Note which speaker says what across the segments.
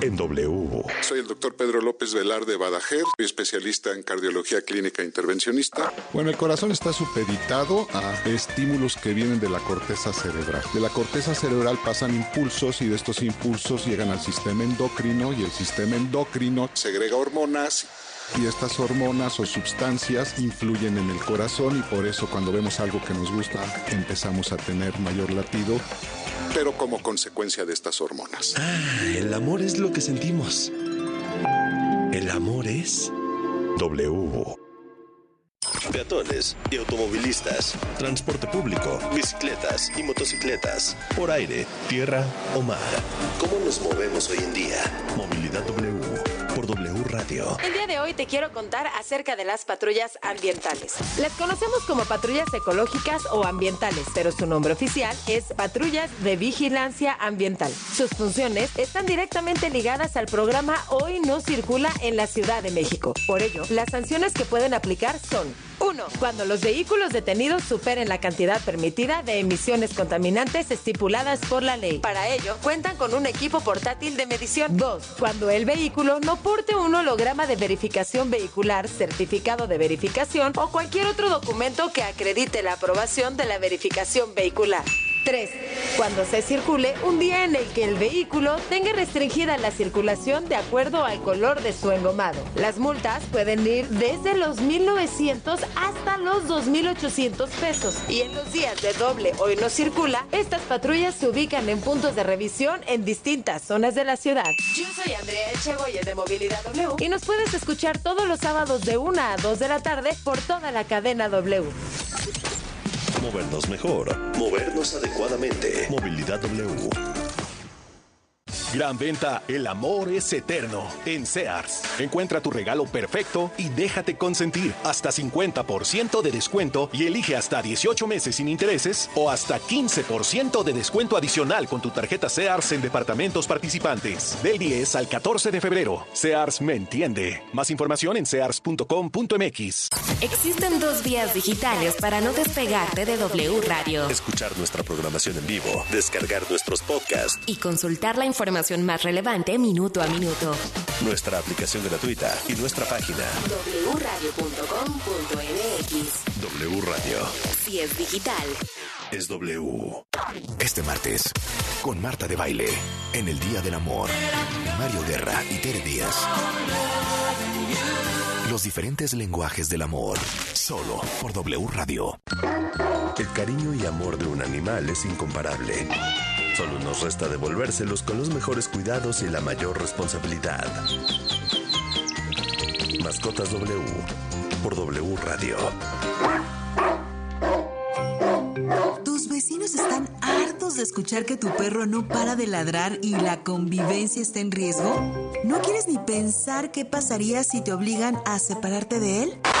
Speaker 1: en W.
Speaker 2: Soy el doctor Pedro López Velarde Badajer, soy especialista en cardiología clínica intervencionista.
Speaker 3: Bueno, el corazón está supeditado a estímulos que vienen de la corteza cerebral. De la corteza cerebral pasan impulsos y de estos impulsos llegan al sistema endocrino y el sistema endocrino
Speaker 2: segrega hormonas
Speaker 3: y estas hormonas o sustancias influyen en el corazón y por eso cuando vemos algo que nos gusta empezamos a tener mayor latido.
Speaker 2: Pero como consecuencia de estas hormonas.
Speaker 1: Ah, el amor es lo que sentimos. El amor es W. Peatones y automovilistas, transporte público, bicicletas y motocicletas, por aire, tierra o mar. ¿Cómo nos movemos hoy en día? Movilidad W por W Radio.
Speaker 4: El día de hoy te quiero contar acerca de las patrullas ambientales. Las conocemos como patrullas ecológicas o ambientales, pero su nombre oficial es patrullas de vigilancia ambiental. Sus funciones están directamente ligadas al programa Hoy no circula en la Ciudad de México. Por ello, las sanciones que pueden aplicar son 1. Cuando los vehículos detenidos superen la cantidad permitida de emisiones contaminantes estipuladas por la ley. Para ello, cuentan con un equipo portátil de medición. 2. Cuando el vehículo no porte un holograma de verificación vehicular, certificado de verificación o cualquier otro documento que acredite la aprobación de la verificación vehicular. 3. Cuando se circule un día en el que el vehículo tenga restringida la circulación de acuerdo al color de su engomado. Las multas pueden ir desde los 1.900 hasta los 2.800 pesos. Y en los días de doble hoy no circula, estas patrullas se ubican en puntos de revisión en distintas zonas de la ciudad. Yo soy Andrea Echegoyen de Movilidad W y nos puedes escuchar todos los sábados de 1 a 2 de la tarde por toda la cadena W.
Speaker 1: Movernos mejor. Movernos adecuadamente. Movilidad W. Gran venta, el amor es eterno. En Sears. Encuentra tu regalo perfecto y déjate consentir. Hasta 50% de descuento y elige hasta 18 meses sin intereses o hasta 15% de descuento adicional con tu tarjeta Sears en departamentos participantes. Del 10 al 14 de febrero. Sears me entiende. Más información en sears.com.mx.
Speaker 5: Existen dos vías digitales para no despegarte de W Radio.
Speaker 1: Escuchar nuestra programación en vivo, descargar nuestros podcasts
Speaker 5: y consultar la información más relevante minuto a minuto.
Speaker 1: Nuestra aplicación gratuita y nuestra página
Speaker 5: wradio.com.mx.
Speaker 1: W Radio.
Speaker 5: Si es digital,
Speaker 1: es W.
Speaker 6: Este martes, con Marta de Baile, en el Día del Amor, Mario Guerra y Tere Díaz. Los diferentes lenguajes del amor, solo por W Radio.
Speaker 1: El cariño y amor de un animal es incomparable. Solo nos resta devolvérselos con los mejores cuidados y la mayor responsabilidad. Mascotas W por W Radio.
Speaker 7: Tus vecinos están hartos de escuchar que tu perro no para de ladrar y la convivencia está en riesgo. ¿No quieres ni pensar qué pasaría si te obligan a separarte de él?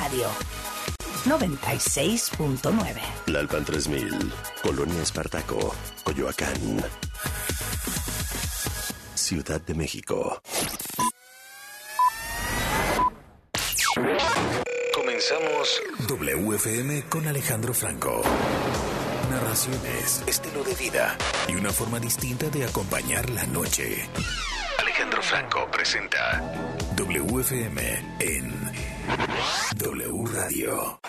Speaker 5: Radio.
Speaker 8: 96.9.
Speaker 9: Lalpan 3000, Colonia Espartaco, Coyoacán. Ciudad de México. Comenzamos WFM con Alejandro Franco. Narraciones, estilo de vida y una forma distinta de acompañar la noche. Alejandro Franco presenta WFM en W Radio.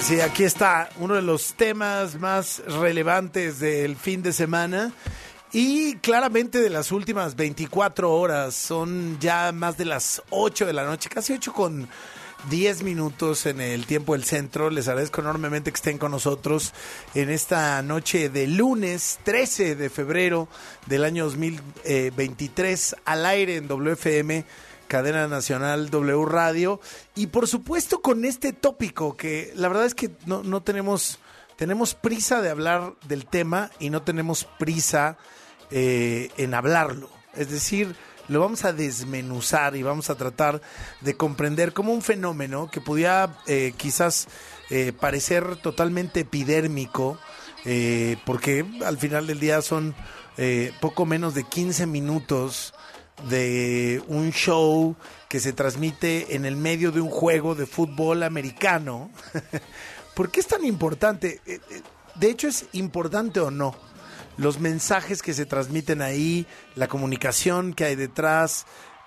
Speaker 10: Pues sí, aquí está uno de los temas más relevantes del fin de semana. Y claramente de las últimas 24 horas, son ya más de las 8 de la noche, casi 8 con 10 minutos en el tiempo del centro. Les agradezco enormemente que estén con nosotros en esta noche de lunes 13 de febrero del año 2023 al aire en WFM cadena nacional W Radio. Y por supuesto con este tópico que la verdad es que no, no tenemos, tenemos prisa de hablar del tema y no tenemos prisa eh, en hablarlo. Es decir, lo vamos a desmenuzar y vamos a tratar de comprender como un fenómeno que pudiera eh, quizás eh, parecer totalmente epidérmico, porque al final del día son poco menos de 15 minutos de un show que se transmite en el medio de un juego de fútbol americano. ¿Por qué es tan importante? Eh, eh, de hecho, es importante o no. Los mensajes que se transmiten ahí, la comunicación que hay detrás,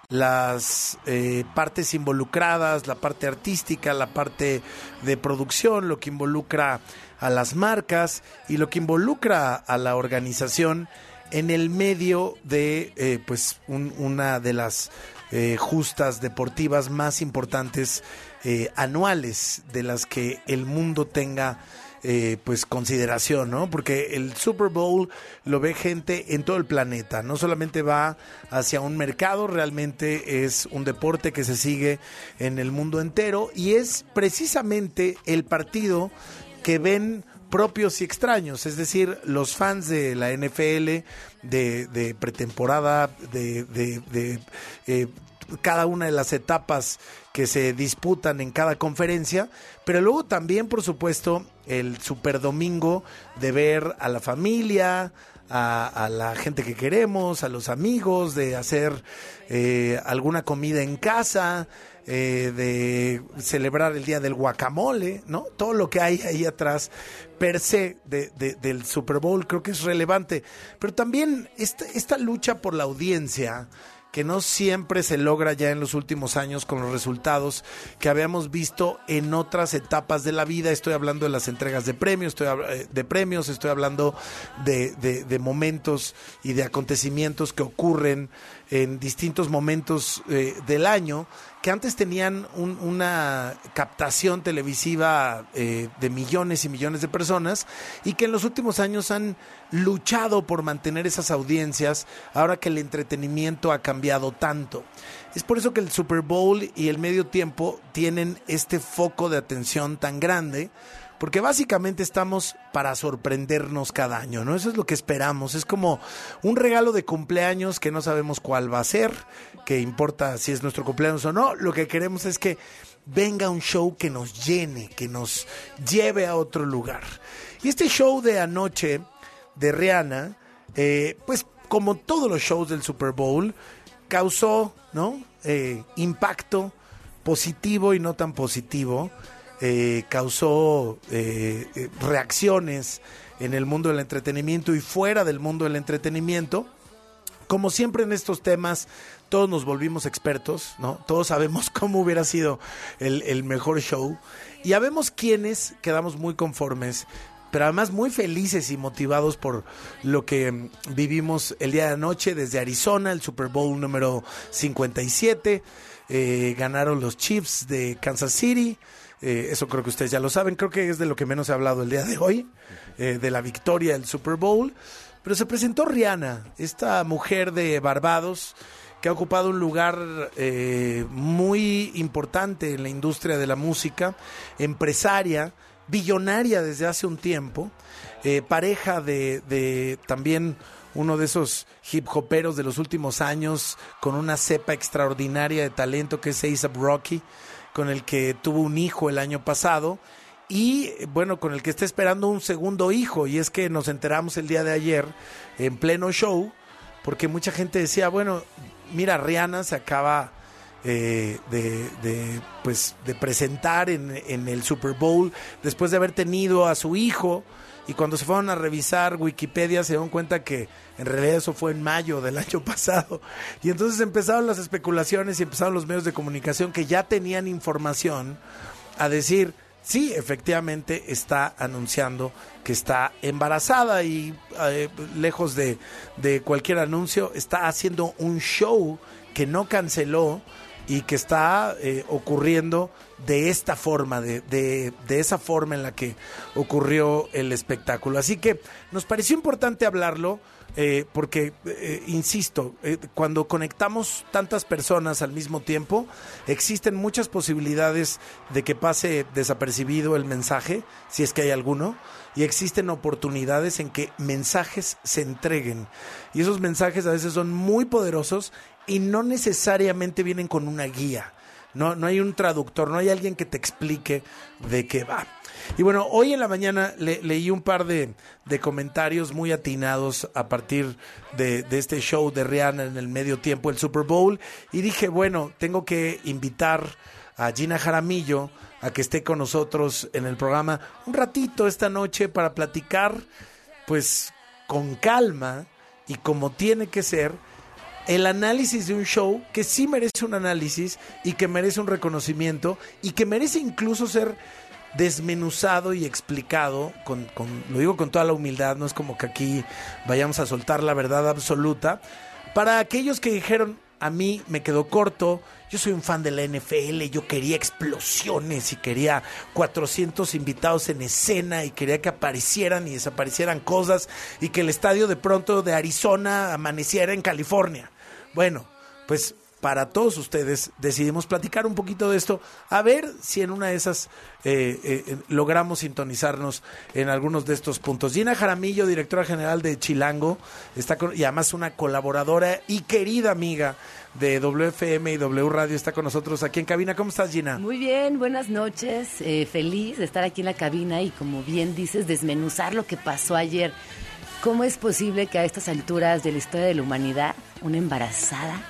Speaker 10: las eh, partes involucradas, la parte artística, la parte de producción, lo que involucra a las marcas y lo que involucra a la organización en el medio de eh, pues una de las eh, justas deportivas más importantes anuales de las que el mundo tenga eh, pues consideración, ¿no? Porque el Super Bowl lo ve gente en todo el planeta, no solamente va hacia un mercado, realmente es un deporte que se sigue en el mundo entero y es precisamente el partido que ven propios y extraños, es decir, los fans de la NFL, de, pretemporada, de, de, eh, cada una de las etapas que se disputan en cada conferencia, pero luego también, por supuesto, el super domingo de ver a la familia, a, la gente que queremos, a los amigos, de hacer eh, alguna comida en casa, eh, de celebrar el día del guacamole, ¿no? Todo lo que hay ahí atrás per se de, del Super Bowl creo que es relevante. Pero también esta, esta lucha por la audiencia que no siempre se logra ya en los últimos años con los resultados que habíamos visto en otras etapas de la vida. Estoy hablando de las entregas de premios, estoy, eh, de premios, estoy hablando de, de, momentos y de acontecimientos que ocurren en distintos momentos eh, del año que antes tenían una captación televisiva eh, de millones y millones de personas y que en los últimos años han luchado por mantener esas audiencias ahora que el entretenimiento ha cambiado tanto. Es por eso que el Super Bowl y el medio tiempo tienen este foco de atención tan grande porque básicamente estamos para sorprendernos cada año, ¿no? Eso es lo que esperamos, es como un regalo de cumpleaños que no sabemos cuál va a ser, que importa si es nuestro cumpleaños o no, lo que queremos es que venga un show que nos llene, que nos lleve a otro lugar. Y este show de anoche de Rihanna, eh, pues como todos los shows del Super Bowl, causó, ¿no? Eh, impacto positivo y no tan positivo eh, causó eh, eh, reacciones en el mundo del entretenimiento y fuera del mundo del entretenimiento. Como siempre en estos temas, todos nos volvimos expertos, ¿no? Todos sabemos cómo hubiera sido el, mejor show. Y habemos quienes quedamos muy conformes, pero además muy felices y motivados por lo que mm, vivimos el día de anoche desde Arizona, el Super Bowl número 57. ganaron los Chiefs de Kansas City. Eh, eso creo que ustedes ya lo saben. Creo que es de lo que menos ha hablado el día de hoy, eh, de la victoria del Super Bowl. Pero se presentó Rihanna, esta mujer de Barbados que ha ocupado un lugar eh, muy importante en la industria de la música, empresaria, billonaria desde hace un tiempo, pareja de, de también uno de esos hip hoperos de los últimos años con una cepa extraordinaria de talento que es A$AP Rocky con el que tuvo un hijo el año pasado y bueno, con el que está esperando un segundo hijo. Y es que nos enteramos el día de ayer en pleno show, porque mucha gente decía, bueno, mira, Rihanna se acaba eh, de, pues, de presentar en, en el Super Bowl después de haber tenido a su hijo y cuando se fueron a revisar Wikipedia se dieron cuenta que en realidad eso fue en mayo del año pasado. Y entonces empezaron las especulaciones y empezaron los medios de comunicación que ya tenían información a decir, sí, efectivamente está anunciando que está embarazada y eh, lejos de, de cualquier anuncio, está haciendo un show que no canceló y que está eh, ocurriendo de esta forma, de, de, esa forma en la que ocurrió el espectáculo. Así que nos pareció importante hablarlo. Eh, porque, eh, insisto, cuando conectamos tantas personas al mismo tiempo, existen muchas posibilidades de que pase desapercibido el mensaje, si es que hay alguno, y existen oportunidades en que mensajes se entreguen. Y esos mensajes a veces son muy poderosos y no necesariamente vienen con una guía. No, no hay un traductor, no hay alguien que te explique de qué va. Y bueno, hoy en la mañana leí un par de, comentarios muy atinados a partir de, de, este show de Rihanna en el medio tiempo, el Super Bowl, y dije, bueno, tengo que invitar a Gina Jaramillo a que esté con nosotros en el programa un ratito esta noche para platicar, pues con calma y como tiene que ser, el análisis de un show que sí merece un análisis y que merece un reconocimiento y que merece incluso ser desmenuzado y explicado, con, con, lo digo con toda la humildad, no es como que aquí vayamos a soltar la verdad absoluta, para aquellos que dijeron, a mí me quedó corto, yo soy un fan de la NFL, yo quería explosiones y quería 400 invitados en escena y quería que aparecieran y desaparecieran cosas y que el estadio de pronto de Arizona amaneciera en California. Bueno, pues para todos ustedes decidimos platicar un poquito de esto, a ver si en una de esas eh, eh, logramos sintonizarnos en algunos de estos puntos. Gina Jaramillo, directora general de Chilango, está con, y además una colaboradora y querida amiga de WFM y W Radio, está con nosotros aquí en cabina. ¿Cómo estás, Gina?
Speaker 8: Muy bien, buenas noches. Eh, feliz de estar aquí en la cabina y, como bien dices, desmenuzar lo que pasó ayer. ¿Cómo es posible que a estas alturas de la historia de la humanidad, una embarazada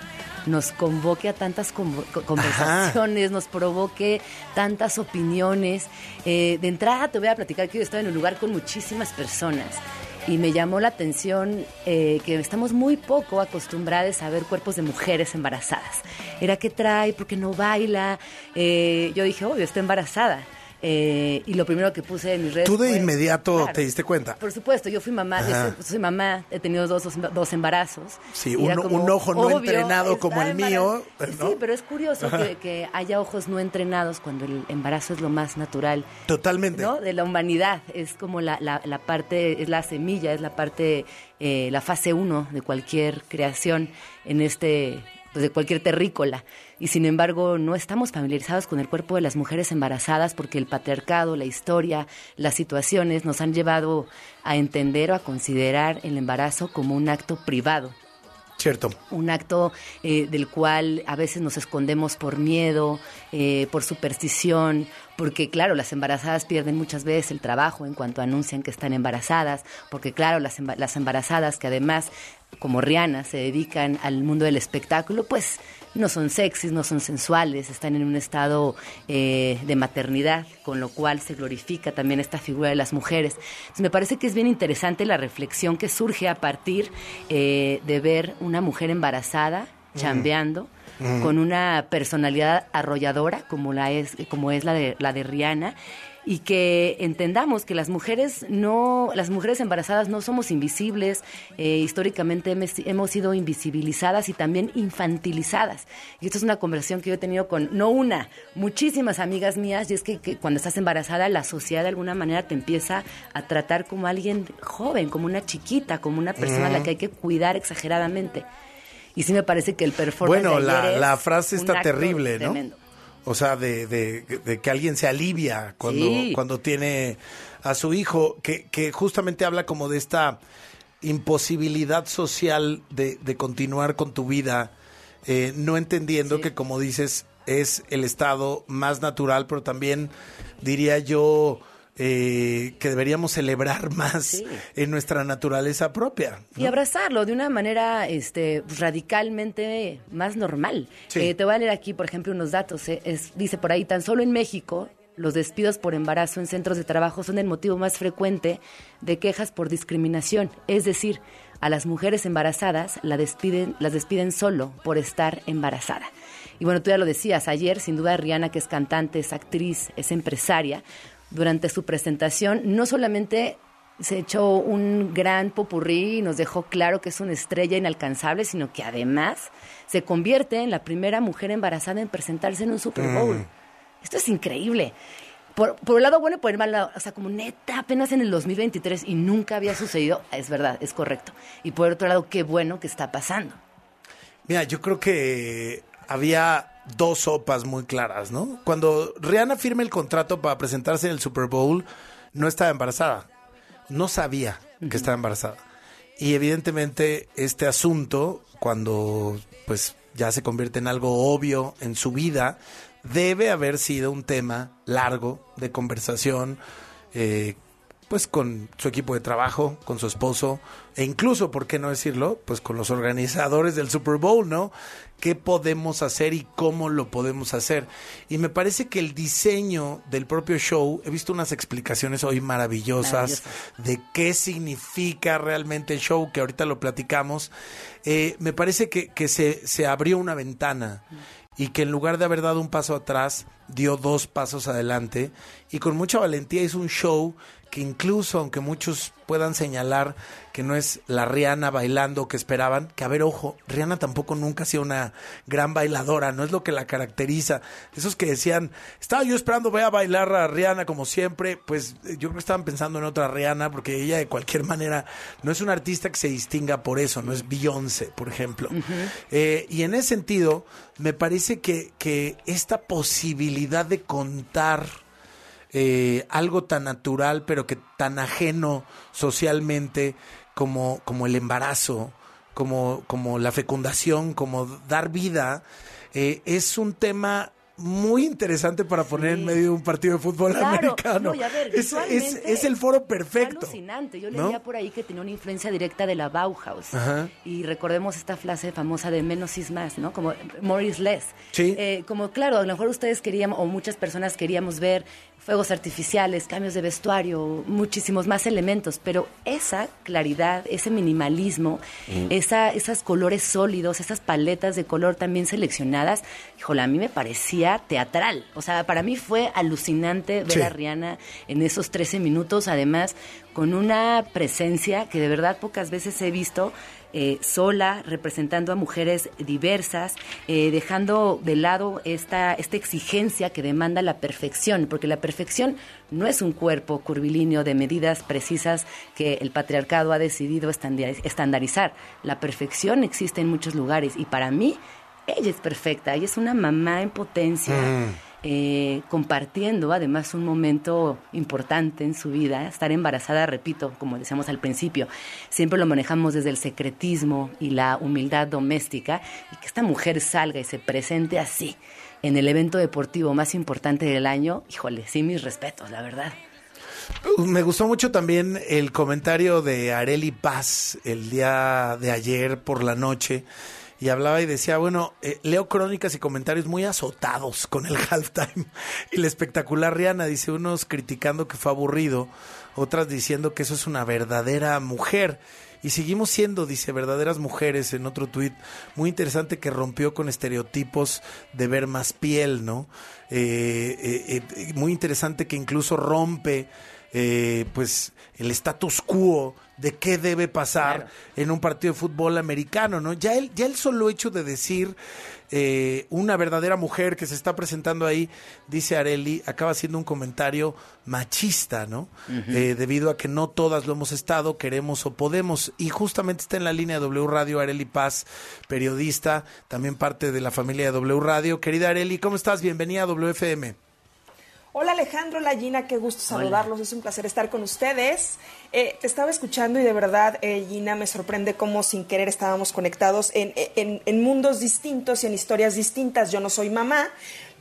Speaker 8: nos convoque a tantas conversaciones, nos provoque tantas opiniones. Eh, de entrada te voy a platicar que yo estaba en un lugar con muchísimas personas y me llamó la atención eh, que estamos muy poco acostumbrados a ver cuerpos de mujeres embarazadas. Era que trae, porque no baila. Eh, yo dije, obvio, está embarazada. Eh, y lo primero que puse en mis redes.
Speaker 10: ¿Tú de inmediato te diste cuenta?
Speaker 8: Por supuesto, yo fui mamá, yo soy, mamá, he tenido dos, dos, embarazos.
Speaker 10: Sí, un, ojo no entrenado como el mío.
Speaker 8: Sí, pero es curioso que, haya ojos no entrenados cuando el embarazo es lo más natural.
Speaker 10: Totalmente.
Speaker 8: ¿no? De la humanidad. Es como la, la, la parte, es la semilla, es la parte, eh, la fase uno de cualquier creación en este de cualquier terrícola. Y sin embargo, no estamos familiarizados con el cuerpo de las mujeres embarazadas porque el patriarcado, la historia, las situaciones nos han llevado a entender o a considerar el embarazo como un acto privado.
Speaker 10: Cierto.
Speaker 8: Un acto eh, del cual a veces nos escondemos por miedo, eh, por superstición, porque claro, las embarazadas pierden muchas veces el trabajo en cuanto anuncian que están embarazadas, porque claro, las, las embarazadas que además como Rihanna se dedican al mundo del espectáculo, pues no son sexys, no son sensuales, están en un estado eh, de maternidad, con lo cual se glorifica también esta figura de las mujeres. me parece que es bien interesante la reflexión que surge a partir eh, de ver una mujer embarazada, mm. chambeando, mm. con una personalidad arrolladora como la es, como es la de, la de Rihanna y que entendamos que las mujeres no, las mujeres embarazadas no somos invisibles, eh, históricamente hemos sido invisibilizadas y también infantilizadas. Y esto es una conversación que yo he tenido con, no una, muchísimas amigas mías, y es que, cuando estás embarazada la sociedad de alguna manera te empieza a tratar como alguien joven, como una chiquita, como una persona a la que hay que cuidar exageradamente. Y sí me parece que el performance
Speaker 10: Bueno, la, la frase está terrible, ¿no? O sea, de, de, que alguien se alivia cuando, cuando tiene a su hijo, que, que justamente habla como de esta imposibilidad social de, de continuar con tu vida, eh, no entendiendo que, como dices, es el estado más natural, pero también diría yo eh, que deberíamos celebrar más en nuestra naturaleza propia.
Speaker 8: Y abrazarlo de una manera este, radicalmente más normal. Eh, te voy a leer aquí, por ejemplo, unos datos. Eh, dice por ahí, tan solo en México, los despidos por embarazo en centros de trabajo son el motivo más frecuente de quejas por discriminación. Es decir, a las mujeres embarazadas la despiden, las despiden solo por estar embarazada. Y bueno, tú ya lo decías, ayer sin duda Rihanna, que es cantante, es actriz, es empresaria, durante su presentación, no solamente se echó un gran popurrí y nos dejó claro que es una estrella inalcanzable, sino que además se convierte en la primera mujer embarazada en presentarse en un Super Bowl. Mm. Esto es increíble. Por, por, el lado bueno y por el mal lado, o sea, como neta, apenas en el 2023 y nunca había sucedido, es verdad, es correcto. Y por otro lado, qué bueno que está pasando.
Speaker 10: Mira, yo creo que había dos sopas muy claras, ¿no? Cuando Rihanna firma el contrato para presentarse en el Super Bowl, no estaba embarazada. No sabía que estaba embarazada. Y evidentemente este asunto, cuando pues ya se convierte en algo obvio en su vida, debe haber sido un tema largo de conversación, eh, pues con su equipo de trabajo, con su esposo, e incluso, ¿por qué no decirlo? Pues con los organizadores del Super Bowl, ¿no? Qué podemos hacer y cómo lo podemos hacer. Y me parece que el diseño del propio show, he visto unas explicaciones hoy maravillosas de qué significa realmente el show, que ahorita lo platicamos. Eh, me parece que, que se, se abrió una ventana y que en lugar de haber dado un paso atrás, dio dos pasos adelante y con mucha valentía hizo un show que incluso aunque muchos puedan señalar que no es la Rihanna bailando que esperaban, que a ver, ojo, Rihanna tampoco nunca ha sido una gran bailadora, no es lo que la caracteriza. Esos que decían, estaba yo esperando, voy a bailar a Rihanna como siempre, pues yo creo que estaban pensando en otra Rihanna, porque ella de cualquier manera no es una artista que se distinga por eso, no es Beyoncé, por ejemplo. Eh, y en ese sentido, me parece que, que esta posibilidad de contar eh, algo tan natural, pero que tan ajeno socialmente como, como el embarazo, como, como la fecundación, como dar vida, eh, es un tema muy interesante para poner en medio de un partido de fútbol americano. es, es, es, el foro perfecto.
Speaker 8: alucinante. Yo leía por ahí que tenía una influencia directa de la Bauhaus. Y recordemos esta frase famosa de menos is más, ¿no? Como more is less.
Speaker 10: Sí.
Speaker 8: Eh, como, claro, a lo mejor ustedes querían, o muchas personas queríamos ver fuegos artificiales, cambios de vestuario, muchísimos más elementos, pero esa claridad, ese minimalismo, esa, esos colores sólidos, esas paletas de color también seleccionadas, híjole, a mí me parecía teatral. O sea, para mí fue alucinante ver a Rihanna en esos 13 minutos, además con una presencia que de verdad pocas veces he visto eh, sola, representando a mujeres diversas, eh, dejando de lado esta, esta exigencia que demanda la perfección, porque la perfección no es un cuerpo curvilíneo de medidas precisas que el patriarcado ha decidido estandarizar. La perfección existe en muchos lugares y para mí ella es perfecta, ella es una mamá en potencia. Mm. Eh, compartiendo además un momento importante en su vida. Estar embarazada, repito, como decíamos al principio, siempre lo manejamos desde el secretismo y la humildad doméstica y que esta mujer salga y se presente así en el evento deportivo más importante del año, híjole, sí mis respetos, la verdad.
Speaker 10: Me gustó mucho también el comentario de Areli Paz el día de ayer por la noche y hablaba y decía, bueno, eh, leo crónicas y comentarios muy azotados con el halftime y la espectacular Rihanna, dice unos criticando que fue aburrido, otras diciendo que eso es una verdadera mujer. Y seguimos siendo, dice, verdaderas mujeres en otro tuit, muy interesante que rompió con estereotipos de ver más piel, ¿no? Eh, eh, muy interesante que incluso rompe, pues, el status quo de qué debe pasar en un partido de fútbol americano, ¿no? Ya el, ya el solo hecho de decir eh, una verdadera mujer que se está presentando ahí, dice Areli, acaba siendo un comentario machista, ¿no? Eh, debido a que no todas lo hemos estado, queremos o podemos. Y justamente está en la línea de W Radio Areli Paz, periodista, también parte de la familia de W Radio. Querida Areli, ¿cómo estás? Bienvenida a WFM.
Speaker 11: Hola Alejandro, la Gina, qué gusto saludarlos, es un placer estar con ustedes. Eh, te estaba escuchando y de verdad, eh, Gina, me sorprende cómo sin querer estábamos conectados en, en, mundos distintos y en historias distintas. Yo no soy mamá,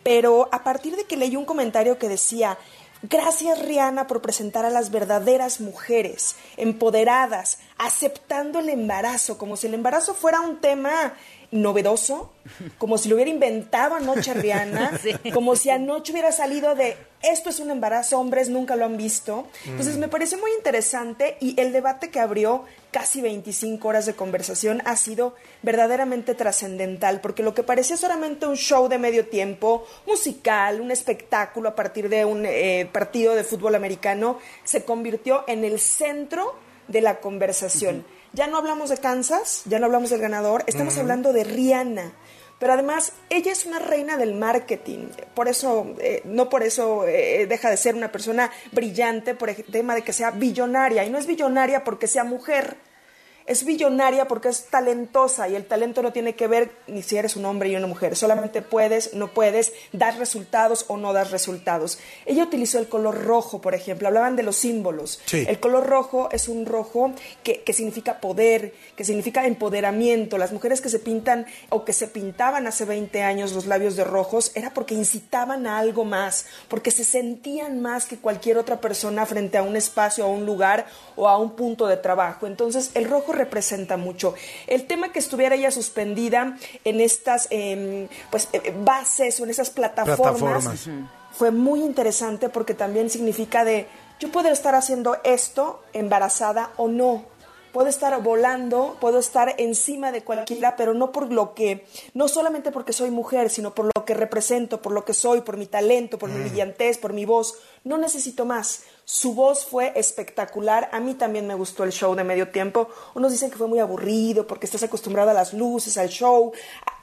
Speaker 11: pero a partir de que leí un comentario que decía, Gracias Rihanna por presentar a las verdaderas mujeres, empoderadas, aceptando el embarazo, como si el embarazo fuera un tema novedoso, como si lo hubiera inventado anoche Rihanna, como si anoche hubiera salido de esto es un embarazo, hombres nunca lo han visto. Entonces me parece muy interesante y el debate que abrió casi 25 horas de conversación ha sido verdaderamente trascendental, porque lo que parecía solamente un show de medio tiempo, musical, un espectáculo a partir de un eh, partido de fútbol americano, se convirtió en el centro de la conversación. Ya no hablamos de Kansas, ya no hablamos del ganador, estamos hablando de Rihanna. Pero además, ella es una reina del marketing. Por eso, eh, no por eso eh, deja de ser una persona brillante por el tema de que sea billonaria. Y no es billonaria porque sea mujer es billonaria porque es talentosa y el talento no tiene que ver ni si eres un hombre y una mujer, solamente puedes, no puedes, dar resultados o no dar resultados. Ella utilizó el color rojo, por ejemplo, hablaban de los símbolos. El color rojo es un rojo que, que, significa poder, que significa empoderamiento. Las mujeres que se pintan o que se pintaban hace 20 años los labios de rojos era porque incitaban a algo más, porque se sentían más que cualquier otra persona frente a un espacio, a un lugar o a un punto de trabajo. Entonces, el rojo representa mucho. El tema que estuviera ella suspendida en estas em, pues, eh, bases o en esas plataformas, fue muy interesante porque también significa de yo puedo estar haciendo esto embarazada o no puedo estar volando, puedo estar encima de cualquiera, pero no por lo que, no solamente porque soy mujer, sino por lo que represento, por lo que soy, por mi talento, por mi mm. brillantez, por mi voz. No necesito más. Su voz fue espectacular. A mí también me gustó el show de medio tiempo. Unos dicen que fue muy aburrido porque estás acostumbrada a las luces, al show,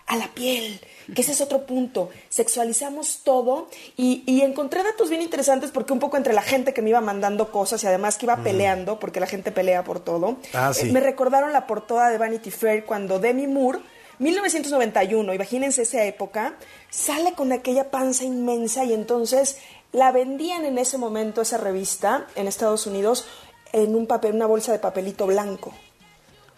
Speaker 11: a la piel que ese es otro punto. Sexualizamos todo y, encontré datos bien interesantes porque un poco entre la gente que me iba mandando cosas y además que iba peleando, porque la gente pelea por todo, ah, eh, me recordaron la portada de Vanity Fair cuando Demi Moore 1991, imagínense esa época, sale con aquella panza inmensa y entonces la vendían en ese momento esa revista en Estados Unidos en un papel, una bolsa de papelito blanco.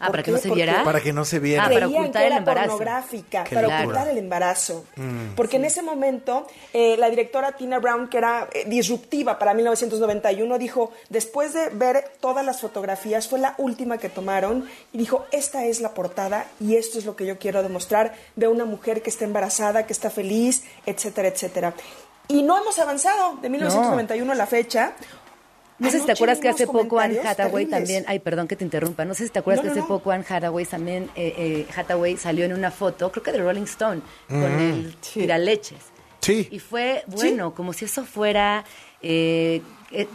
Speaker 8: Ah, para que no se viera.
Speaker 10: Para que no se viera.
Speaker 11: Ah, para ocultar el embarazo. pornográfica, para ocultar el embarazo. Mm, porque en ese momento, eh, la directora Tina Brown, que era eh, disruptiva para 1991, dijo, después de ver todas las fotografías, fue la última que tomaron, y dijo, esta es la portada y esto es lo que yo quiero demostrar de una mujer que está embarazada, que está feliz, etcétera, etcétera. Y no hemos avanzado. De 1991 a la fecha.
Speaker 8: No sé si te acuerdas que hace poco Anne Hathaway también, ay, perdón que te interrumpa, no sé si te acuerdas que hace poco Anne Hathaway también, eh, eh, Hathaway salió en una foto, creo que de Rolling Stone, con el tiraleches.
Speaker 10: Sí.
Speaker 8: Y fue, bueno, como si eso fuera, eh,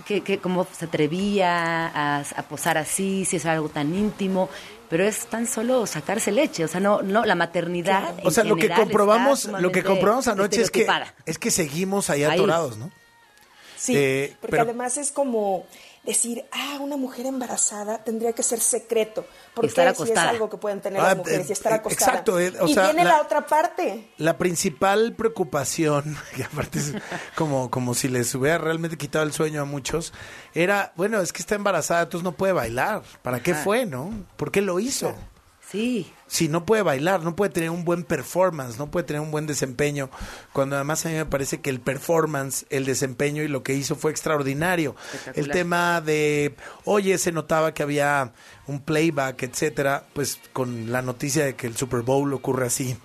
Speaker 8: que, que, como se atrevía a, posar así, si es algo tan íntimo, pero es tan solo sacarse leche, o sea, no, no, la maternidad.
Speaker 10: O sea, lo que comprobamos, lo que comprobamos anoche es que, es que seguimos ahí atorados, ¿no?
Speaker 11: Sí, eh, porque además es como decir, ah, una mujer embarazada tendría que ser secreto, porque estar es algo que pueden tener las ah, mujeres y estar eh, acostada.
Speaker 10: Exacto,
Speaker 11: eh, y viene la, otra parte.
Speaker 10: La principal preocupación, y aparte es como, como si les hubiera realmente quitado el sueño a muchos, era, bueno, es que está embarazada, entonces no puede bailar. ¿Para qué fue, no? ¿Por qué lo hizo?
Speaker 8: Sí.
Speaker 10: Sí, no puede bailar, no puede tener un buen performance, no puede tener un buen desempeño, cuando además a mí me parece que el performance, el desempeño y lo que hizo fue extraordinario. El tema de, oye, se notaba que había un playback, etcétera, pues con la noticia de que el Super Bowl ocurre así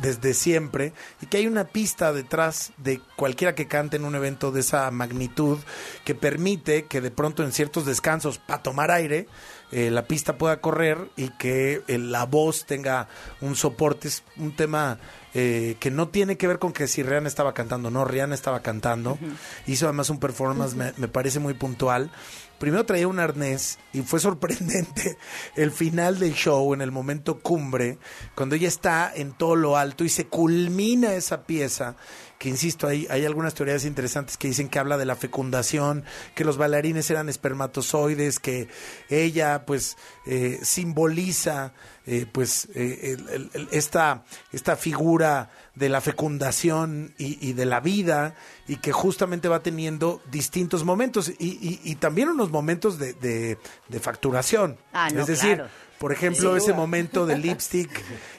Speaker 10: desde siempre y que hay una pista detrás de cualquiera que cante en un evento de esa magnitud que permite que de pronto en ciertos descansos para tomar aire eh, la pista pueda correr y que eh, la voz tenga un soporte. Es un tema eh, que no tiene que ver con que si Rihanna estaba cantando, no, Rihanna estaba cantando. Hizo además un performance, me, me, parece muy puntual. Primero traía un arnés y fue sorprendente el final del show, en el momento cumbre, cuando ella está en todo lo alto y se culmina esa pieza que insisto, hay, hay algunas teorías interesantes que dicen que habla de la fecundación, que los bailarines eran espermatozoides, que ella pues eh, simboliza eh, pues eh, esta, esta figura de la fecundación y, de la vida y que justamente va teniendo distintos momentos y, y, también unos momentos de, de, facturación.
Speaker 8: Ah,
Speaker 10: es decir, por ejemplo, ese momento de lipstick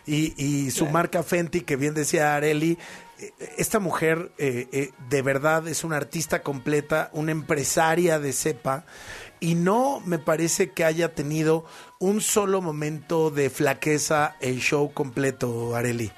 Speaker 10: y, y su marca Fenty, que bien decía Areli, esta mujer eh, eh, de verdad es una artista completa, una empresaria de cepa, y no me parece que haya tenido un solo momento de flaqueza el show completo, Areli.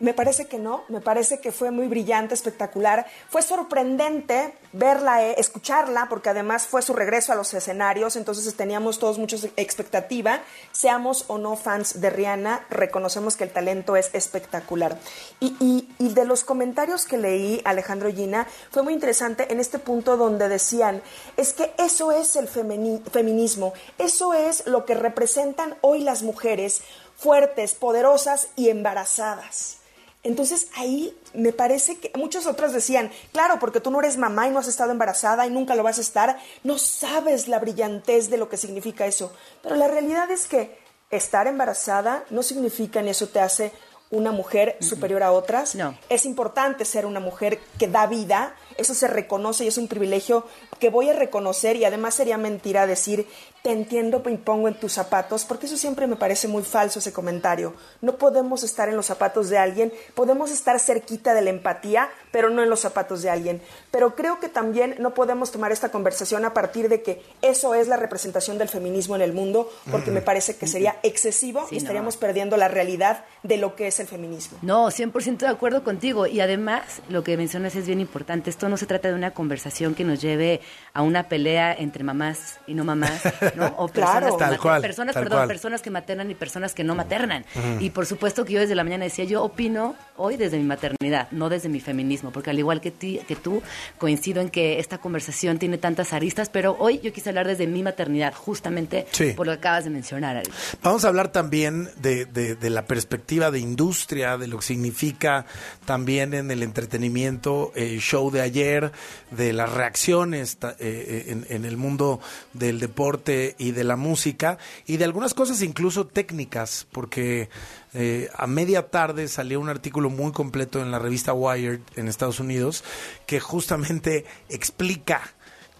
Speaker 11: Me parece que no, me parece que fue muy brillante, espectacular. Fue sorprendente verla, eh, escucharla, porque además fue su regreso a los escenarios, entonces teníamos todos mucha expectativa. Seamos o no fans de Rihanna, reconocemos que el talento es espectacular. Y, de los comentarios que leí, Alejandro Gina, fue muy interesante en este punto donde decían, es que eso es el feminismo, eso es lo que representan hoy las mujeres fuertes, poderosas y embarazadas. Entonces ahí me parece que muchos otros decían, claro, porque tú no eres mamá y no has estado embarazada y nunca lo vas a estar, no sabes la brillantez de lo que significa eso. Pero la realidad es que estar embarazada no significa ni eso te hace una mujer superior a otras.
Speaker 8: No.
Speaker 11: Es importante ser una mujer que da vida, eso se reconoce y es un privilegio que voy a reconocer y además sería mentira decir te entiendo y pongo en tus zapatos, porque eso siempre me parece muy falso ese comentario. No podemos estar en los zapatos de alguien, podemos estar cerquita de la empatía, pero no en los zapatos de alguien. Pero creo que también no podemos tomar esta conversación a partir de que eso es la representación del feminismo en el mundo, porque me parece que sería excesivo
Speaker 8: Sí,
Speaker 11: y
Speaker 8: no.
Speaker 11: estaríamos perdiendo la realidad de lo que es el feminismo.
Speaker 8: No, 100% de acuerdo contigo. Y además, lo que mencionas es bien importante. Esto no se trata de una conversación que nos lleve a una pelea entre mamás y no mamás, ¿no? O
Speaker 11: Claro.
Speaker 8: personas,
Speaker 10: Tal cual,
Speaker 8: personas,
Speaker 10: tal
Speaker 8: perdón,
Speaker 10: cual.
Speaker 8: personas que maternan y personas que no maternan. Y por supuesto que yo desde la mañana decía, yo opino hoy desde mi maternidad, no desde mi feminismo, porque al igual que, ti, que tú, coincido en que esta conversación tiene tantas aristas, pero hoy yo quise hablar desde mi maternidad, justamente
Speaker 10: Sí.
Speaker 8: por lo que acabas de mencionar. Ari.
Speaker 10: Vamos a hablar también de, de- de la perspectiva de industria, de lo que significa también en el entretenimiento, el show de ayer, de las reacciones ta- eh, en, en el mundo del deporte y de la música, y de algunas cosas incluso técnicas, porque eh, a media tarde salió un artículo muy completo en la revista Wired en Estados Unidos que justamente explica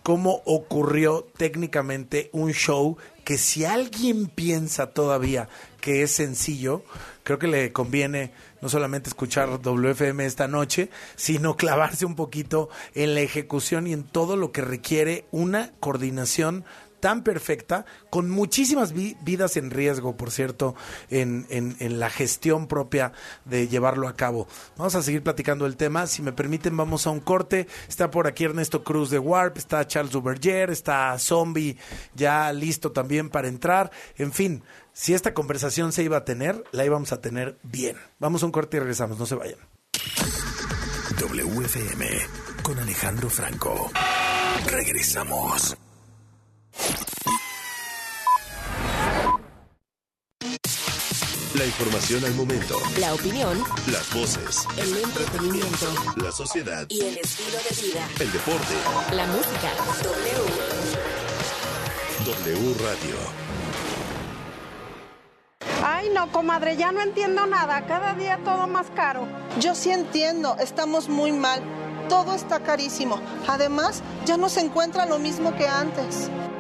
Speaker 10: cómo ocurrió técnicamente un show que si alguien piensa todavía que es sencillo, creo que le conviene no solamente escuchar WFM esta noche, sino clavarse un poquito en la ejecución y en todo lo que requiere una coordinación tan perfecta, con muchísimas vi- vidas en riesgo, por cierto, en, en- la gestión propia de llevarlo a cabo. Vamos a seguir platicando el tema. Si me permiten, vamos a un corte. Está por aquí Ernesto Cruz de Warp, está Charles Duverger, está Zombie ya listo también para entrar. En fin, si esta conversación se iba a tener, la íbamos a tener bien. Vamos a un corte y regresamos, no se vayan.
Speaker 9: WFM con Alejandro Franco. Regresamos.
Speaker 12: La información al momento.
Speaker 5: La opinión,
Speaker 12: Las voces.
Speaker 5: el entretenimiento
Speaker 12: La sociedad.
Speaker 5: y el estilo de vida.
Speaker 12: El deporte.
Speaker 5: La música. W.
Speaker 12: W Radio.
Speaker 13: Ay, no, comadre, ya no entiendo nada. Cada día todo más caro.
Speaker 14: Yo sí entiendo, estamos muy mal. Todo está carísimo. Además, ya no se encuentra lo mismo que antes.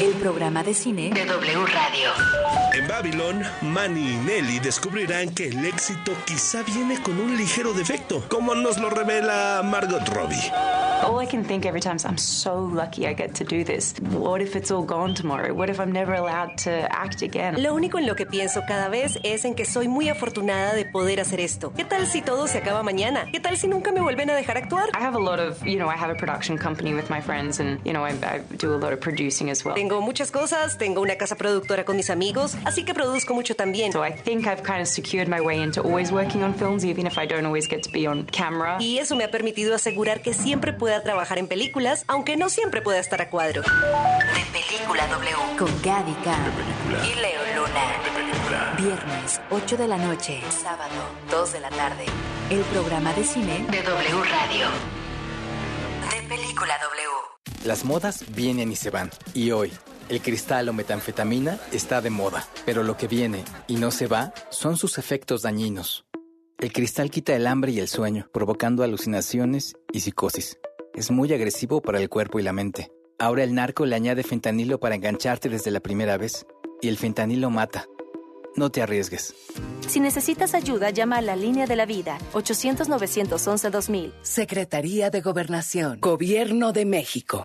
Speaker 5: El programa de cine de W Radio.
Speaker 12: En Babylon, Manny y Nelly descubrirán que el éxito quizá viene con un ligero defecto, como nos lo revela Margot Robbie.
Speaker 15: All I can think every time is, I'm so lucky I get to do this. What if it's all gone tomorrow? What if I'm never allowed to act again?
Speaker 16: Lo único en lo que pienso cada vez es en que soy muy afortunada de poder hacer esto. ¿Qué tal si todo se acaba mañana? ¿Qué tal si nunca me vuelven a dejar actuar?
Speaker 15: I have a lot of, you know, I have a production company with my friends and, you know, I, I do a lot of producing as well.
Speaker 16: Tengo muchas cosas, tengo una casa productora con mis amigos, así que produzco mucho también.
Speaker 15: So I think I've kind of secured my way into always working on films, even if I don't always get to be on camera.
Speaker 16: Y eso me ha permitido asegurar que siempre pueda trabajar en películas, aunque no siempre pueda estar a cuadro.
Speaker 5: De Película W. Con Gaby Cam. Y Leo Luna. Viernes, 8 de la noche. Sábado, 2 de la tarde. El programa de cine de W Radio. De Película W.
Speaker 17: Las modas vienen y se van. Y hoy, el cristal o metanfetamina está de moda. Pero lo que viene y no se va son sus efectos dañinos. El cristal quita el hambre y el sueño, provocando alucinaciones y psicosis. Es muy agresivo para el cuerpo y la mente. Ahora el narco le añade fentanilo para engancharte desde la primera vez. Y el fentanilo mata. No te arriesgues.
Speaker 18: Si necesitas ayuda, llama a la línea de la vida 800-911-2000.
Speaker 19: Secretaría de Gobernación, Gobierno de México.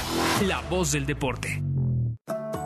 Speaker 20: la voz del deporte.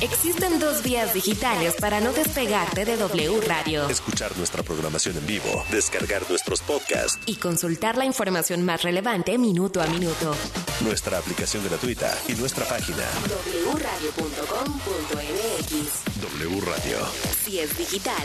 Speaker 5: Existen dos vías digitales para no despegarte de W Radio.
Speaker 6: Escuchar nuestra programación en vivo, descargar nuestros podcasts
Speaker 5: y consultar la información más relevante minuto a minuto.
Speaker 6: Nuestra aplicación gratuita y nuestra página
Speaker 5: wradio.com.mx.
Speaker 6: W Radio.
Speaker 5: Si es digital.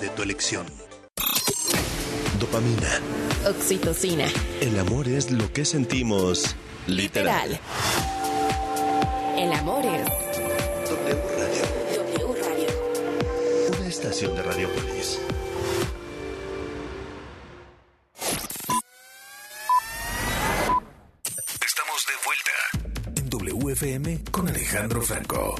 Speaker 21: tu elección.
Speaker 6: Dopamina.
Speaker 5: Oxitocina.
Speaker 6: El amor es lo que sentimos literal.
Speaker 5: El amor es
Speaker 6: W Radio.
Speaker 5: W Radio.
Speaker 6: Una estación de Radiopolis.
Speaker 9: Estamos de vuelta en WFM con Alejandro Franco.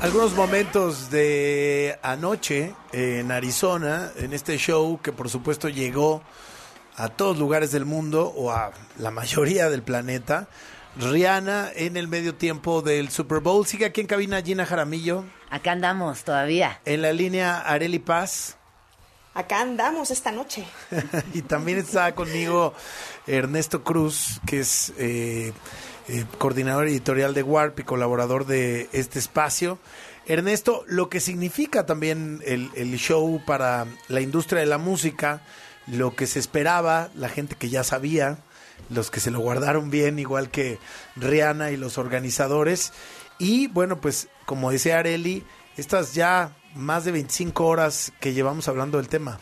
Speaker 10: Algunos momentos de anoche en Arizona, en este show que por supuesto llegó a todos lugares del mundo o a la mayoría del planeta. Rihanna en el medio tiempo del Super Bowl. Sigue aquí en cabina Gina Jaramillo.
Speaker 8: Acá andamos todavía.
Speaker 10: En la línea Areli Paz.
Speaker 11: Acá andamos esta noche.
Speaker 10: y también está conmigo Ernesto Cruz, que es eh, eh, coordinador editorial de Warp y colaborador de este espacio. Ernesto, lo que significa también el, el show para la industria de la música, lo que se esperaba, la gente que ya sabía, los que se lo guardaron bien, igual que Rihanna y los organizadores. Y bueno, pues como decía Areli, estas ya más de 25 horas que llevamos hablando del tema.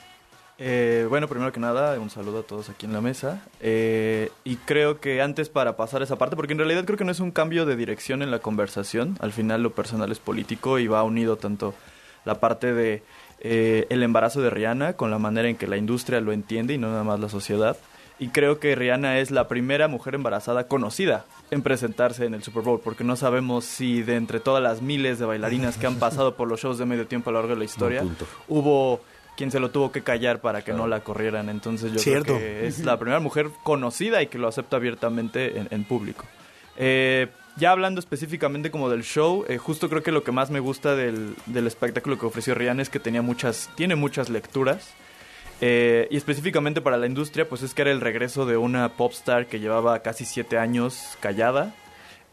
Speaker 22: Eh, bueno, primero que nada, un saludo a todos aquí en la mesa. Eh, y creo que antes para pasar esa parte, porque en realidad creo que no es un cambio de dirección en la conversación, al final lo personal es político y va unido tanto la parte de eh, el embarazo de Rihanna con la manera en que la industria lo entiende y no nada más la sociedad. Y creo que Rihanna es la primera mujer embarazada conocida en presentarse en el Super Bowl, porque no sabemos si de entre todas las miles de bailarinas que han pasado por los shows de medio tiempo a lo largo de la historia, hubo quien se lo tuvo que callar para que no la corrieran. Entonces yo
Speaker 10: Cierto.
Speaker 22: creo que es la primera mujer conocida y que lo acepta abiertamente en, en público. Eh, ya hablando específicamente como del show, eh, justo creo que lo que más me gusta del, del espectáculo que ofreció Rihanna es que tenía muchas, tiene muchas lecturas. Eh, y específicamente para la industria, pues es que era el regreso de una popstar que llevaba casi siete años callada.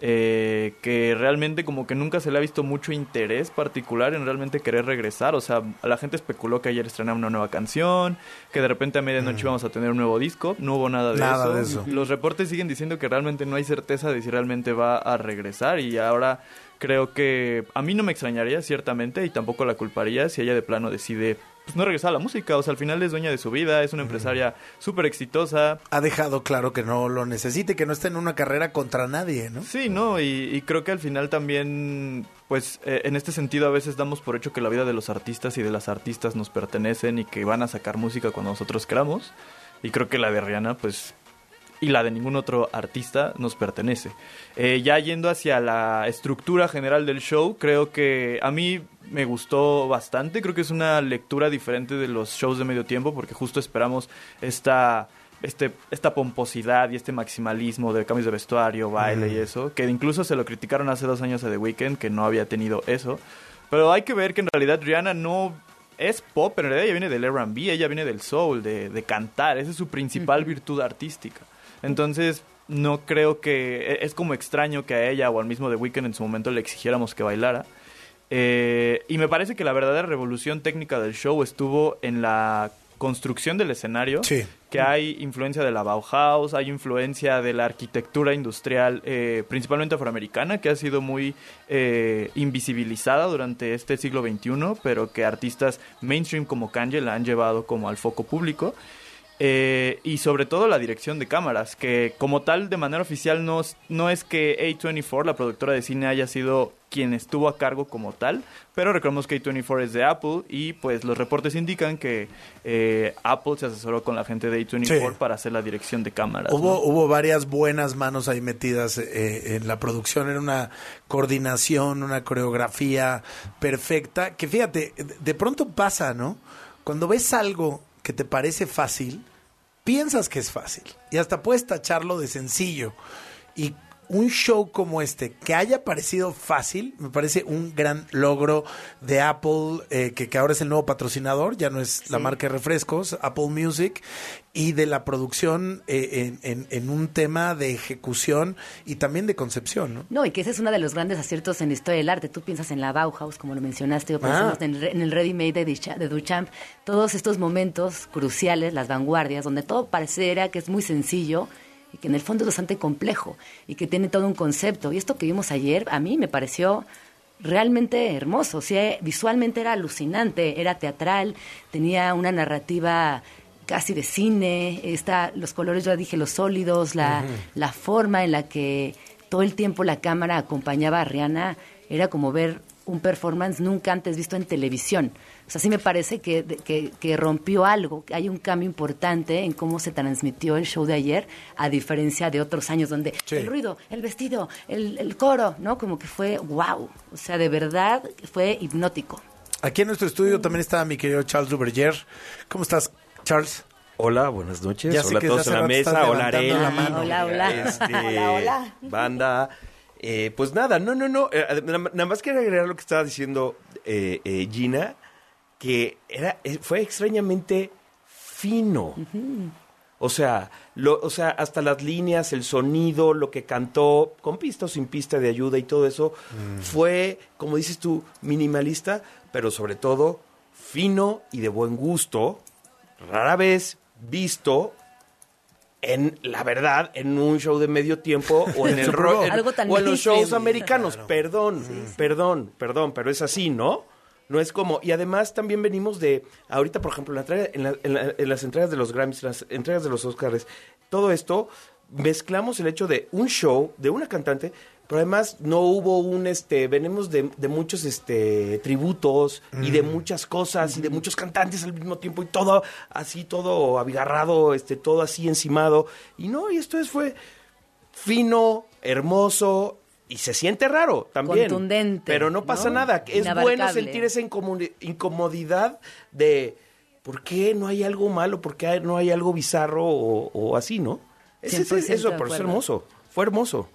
Speaker 22: Eh, que realmente como que nunca se le ha visto mucho interés particular en realmente querer regresar. O sea, la gente especuló que ayer estrenaba una nueva canción, que de repente a medianoche
Speaker 10: Mm.
Speaker 22: íbamos a tener un nuevo disco. No hubo nada de,
Speaker 10: Nada
Speaker 22: eso.
Speaker 10: de eso.
Speaker 22: Los reportes siguen diciendo que realmente no hay certeza de si realmente va a regresar y ahora creo que a mí no me extrañaría ciertamente y tampoco la culparía si ella de plano decide pues no regresar a la música, o sea, al final es dueña de su vida, es una empresaria súper exitosa.
Speaker 10: Ha dejado claro que no lo necesite, que no está en una carrera contra nadie, ¿no?
Speaker 22: Sí, no, y, y creo que al final también, pues eh, en este sentido a veces damos por hecho que la vida de los artistas y de las artistas nos pertenecen y que van a sacar música cuando nosotros queramos. Y creo que la de Rihanna, pues, y la de ningún otro artista nos pertenece. Eh, ya yendo hacia la estructura general del show, creo que a mí me gustó bastante. Creo que es una lectura diferente de los shows de medio tiempo porque justo esperamos esta este, esta pomposidad y este maximalismo de cambios de vestuario, baile y eso, que incluso se lo criticaron hace dos años a The Weeknd, que no había tenido eso. Pero hay que ver que en realidad Rihanna no es pop, pero en realidad ella viene del R&B, ella viene del soul, de, de cantar, esa es su principal virtud artística. Entonces, no creo que e- es como extraño que a ella o al mismo The Weeknd en su momento le exigiéramos que bailara. Eh, y me parece que la verdadera revolución técnica del show estuvo en la construcción del escenario, que hay influencia de la Bauhaus, hay influencia de la arquitectura industrial, eh, principalmente afroamericana, que ha sido muy eh, invisibilizada durante este siglo XXI, pero que artistas mainstream como Kanye la han llevado como al foco público. Eh, y sobre todo la dirección de cámaras, que como tal de manera oficial no, es- no es que A24, la productora de cine, haya sido quien estuvo a cargo como tal, pero recordemos que A24 es de Apple y pues los reportes indican que eh, Apple se asesoró con la gente de A24
Speaker 10: Sí.
Speaker 22: para hacer la dirección de cámaras.
Speaker 10: Hubo,
Speaker 22: ¿no?
Speaker 10: hubo varias buenas manos ahí metidas eh, en la producción. Era una coordinación, una coreografía perfecta. Que fíjate, de pronto pasa, ¿no? Cuando ves algo que te parece fácil, piensas que es fácil. Y hasta puedes tacharlo de sencillo. Y un show como este, que haya parecido fácil, me parece un gran logro de Apple, eh, que, que ahora es el nuevo patrocinador, ya no es la marca de refrescos, Apple Music, y de la producción eh, en, en- en un tema de ejecución y también de concepción, ¿no?
Speaker 8: No, y que ese es uno de los grandes aciertos en la historia del arte. Tú piensas en la Bauhaus, como lo mencionaste, o
Speaker 10: Ah.
Speaker 8: pensamos en, el re- en el Ready Made de, Ducha- de Duchamp. Todos estos momentos cruciales, las vanguardias, donde todo pareciera que es muy sencillo y que en el fondo es bastante complejo y que tiene todo un concepto. Y esto que vimos ayer, a mí me pareció realmente hermoso. O sea, visualmente era alucinante, era teatral, tenía una narrativa casi de cine, está, los colores, ya dije, los sólidos, la, la forma en la que todo el tiempo la cámara acompañaba a Rihanna, era como ver un performance nunca antes visto en televisión. O sea, sí me parece que, que, que rompió algo, que hay un cambio importante en cómo se transmitió el show de ayer, a diferencia de otros años donde
Speaker 10: Sí.
Speaker 8: el ruido, el vestido, el, el coro, ¿no? Como que fue wow. O sea, de verdad fue hipnótico.
Speaker 10: Aquí en nuestro estudio también está mi querido Charles Duverger. ¿Cómo estás, Charles?
Speaker 23: Hola, buenas noches. Hola a todos en la mesa. Hola,
Speaker 10: mano.
Speaker 8: Hola, hola.
Speaker 23: Este,
Speaker 8: Hola, hola.
Speaker 23: Banda. Eh, pues nada, no, no, no. eh, nada nada más quería agregar lo que estaba diciendo eh, eh, Gina, que era, eh, fue extrañamente fino. O sea, lo, o sea, hasta las líneas, el sonido, lo que cantó, con pista o sin pista de ayuda y todo eso, fue, como dices tú, minimalista, pero sobre todo fino y de buen gusto, rara vez visto en la verdad en un show de medio tiempo o en el ro- en-
Speaker 8: Algo tan
Speaker 23: o en los shows americanos. Perdón, perdón, perdón, pero es así, ¿no? No es como, y además también venimos de, ahorita por ejemplo, en, la en, la- en la- en las entregas de los Grammys, las entregas de los Oscars, todo esto, mezclamos el hecho de un show, de una cantante, pero además no hubo un, este, venimos de, de muchos, este, tributos y de
Speaker 10: Mm.
Speaker 23: muchas cosas y de muchos cantantes al mismo tiempo y todo así, todo abigarrado, este, todo así encimado. Y no, y esto es, fue fino, hermoso y se siente raro también.
Speaker 8: Contundente,
Speaker 23: Pero no pasa
Speaker 8: ¿no?
Speaker 23: nada. Es bueno sentir esa incomodi- incomodidad de ¿por qué no hay algo malo? ¿Por qué no hay algo bizarro o, o así, no?
Speaker 8: 100%
Speaker 23: eso, pero es hermoso. Fue hermoso.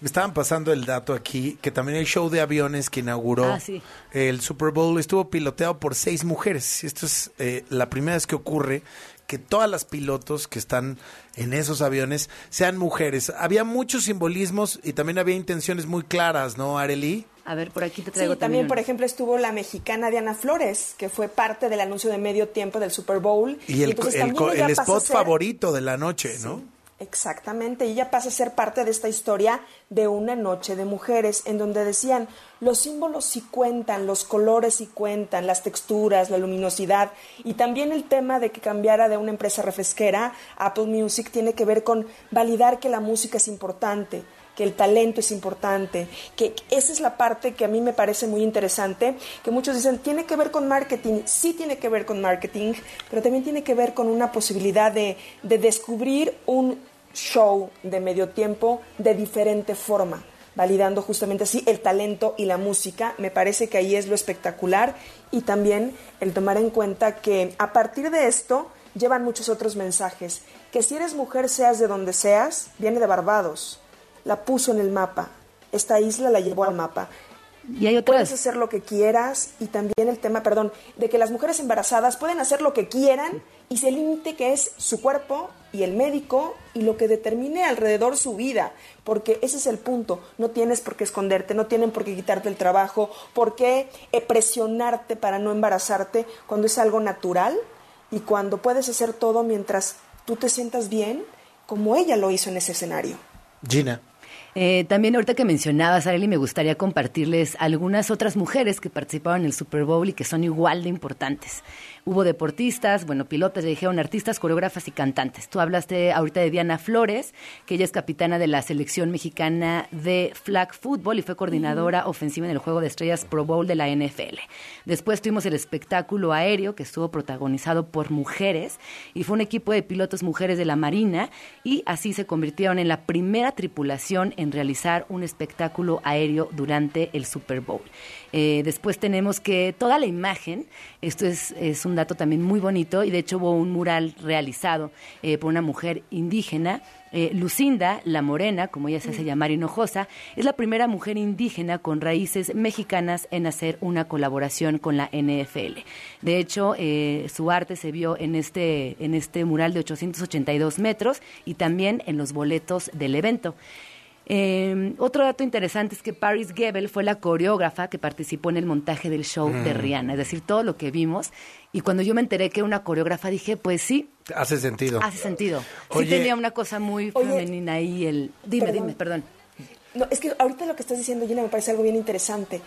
Speaker 10: Me estaban pasando el dato aquí que también el show de aviones que inauguró
Speaker 8: Ah, sí.
Speaker 10: el Super Bowl estuvo piloteado por seis mujeres. Y esto es eh, la primera vez que ocurre que todas las pilotos que están en esos aviones sean mujeres. Había muchos simbolismos y también había intenciones muy claras, ¿no, Arely?
Speaker 8: A ver, por aquí te traigo
Speaker 11: Sí, también, por
Speaker 8: uno.
Speaker 11: ejemplo, estuvo la mexicana Diana Flores, que fue parte del anuncio de medio tiempo del Super Bowl.
Speaker 10: Y el,
Speaker 11: entonces
Speaker 10: el,
Speaker 11: también
Speaker 10: co-
Speaker 11: ella
Speaker 10: el
Speaker 11: pasa a
Speaker 10: spot
Speaker 11: ser-
Speaker 10: favorito de la noche, ¿no?
Speaker 11: Exactamente, ella pasa a ser parte de esta historia de una noche de mujeres, en donde decían, los símbolos sí cuentan, los colores sí cuentan, las texturas, la luminosidad, y también el tema de que cambiara de una empresa refresquera a Apple Music tiene que ver con validar que la música es importante, que el talento es importante, que esa es la parte que a mí me parece muy interesante, que muchos dicen, tiene que ver con marketing, sí tiene que ver con marketing, pero también tiene que ver con una posibilidad de, de descubrir un show de medio tiempo de diferente forma, validando justamente así el talento y la música. Me parece que ahí es lo espectacular y también el tomar en cuenta que a partir de esto llevan muchos otros mensajes, que si eres mujer seas de donde seas, viene de Barbados, la puso en el mapa, esta isla la llevó al mapa.
Speaker 8: Y hay
Speaker 11: Puedes hacer lo que quieras y también el tema, perdón, de que las mujeres embarazadas pueden hacer lo que quieran y se límite que es su cuerpo y el médico y lo que determine alrededor su vida, porque ese es el punto. No tienes por qué esconderte, no tienen por qué quitarte el trabajo, por qué eh, presionarte para no embarazarte cuando es algo natural y cuando puedes hacer todo mientras tú te sientas bien, como ella lo hizo en ese escenario.
Speaker 10: Gina.
Speaker 8: Eh, también ahorita que mencionabas, Arely, me gustaría compartirles algunas otras mujeres que participaron en el Super Bowl y que son igual de importantes. Hubo deportistas, bueno, pilotos, ya dijeron artistas, coreógrafas y cantantes. Tú hablaste ahorita de Diana Flores, que ella es capitana de la selección mexicana de flag football y fue coordinadora ofensiva en el juego de estrellas Pro Bowl de la NFL. Después tuvimos el espectáculo aéreo que estuvo protagonizado por mujeres y fue un equipo de pilotos mujeres de la Marina y así se convirtieron en la primera tripulación en realizar un espectáculo aéreo durante el Super Bowl. Eh, después tenemos que toda la imagen, esto es, es un dato también muy bonito y de hecho hubo un mural realizado eh, por una mujer indígena. Eh, Lucinda, la morena, como ella se hace llamar Hinojosa, es la primera mujer indígena con raíces mexicanas en hacer una colaboración con la NFL. De hecho, eh, su arte se vio en este, en este mural de 882 metros y también en los boletos del evento. Eh, otro dato interesante es que Paris Gebel fue la coreógrafa que participó en el montaje del show de
Speaker 10: Mm.
Speaker 8: Rihanna, es decir, todo lo que vimos. Y cuando yo me enteré que era una coreógrafa, dije, pues sí,
Speaker 10: Hace sentido.
Speaker 8: hace sentido.
Speaker 10: Oye.
Speaker 8: sí tenía una cosa muy
Speaker 11: Oye.
Speaker 8: femenina ahí. El... Dime,
Speaker 11: Perdón.
Speaker 8: dime, perdón.
Speaker 11: No, es que ahorita lo que estás diciendo, Gina, me parece algo bien interesante.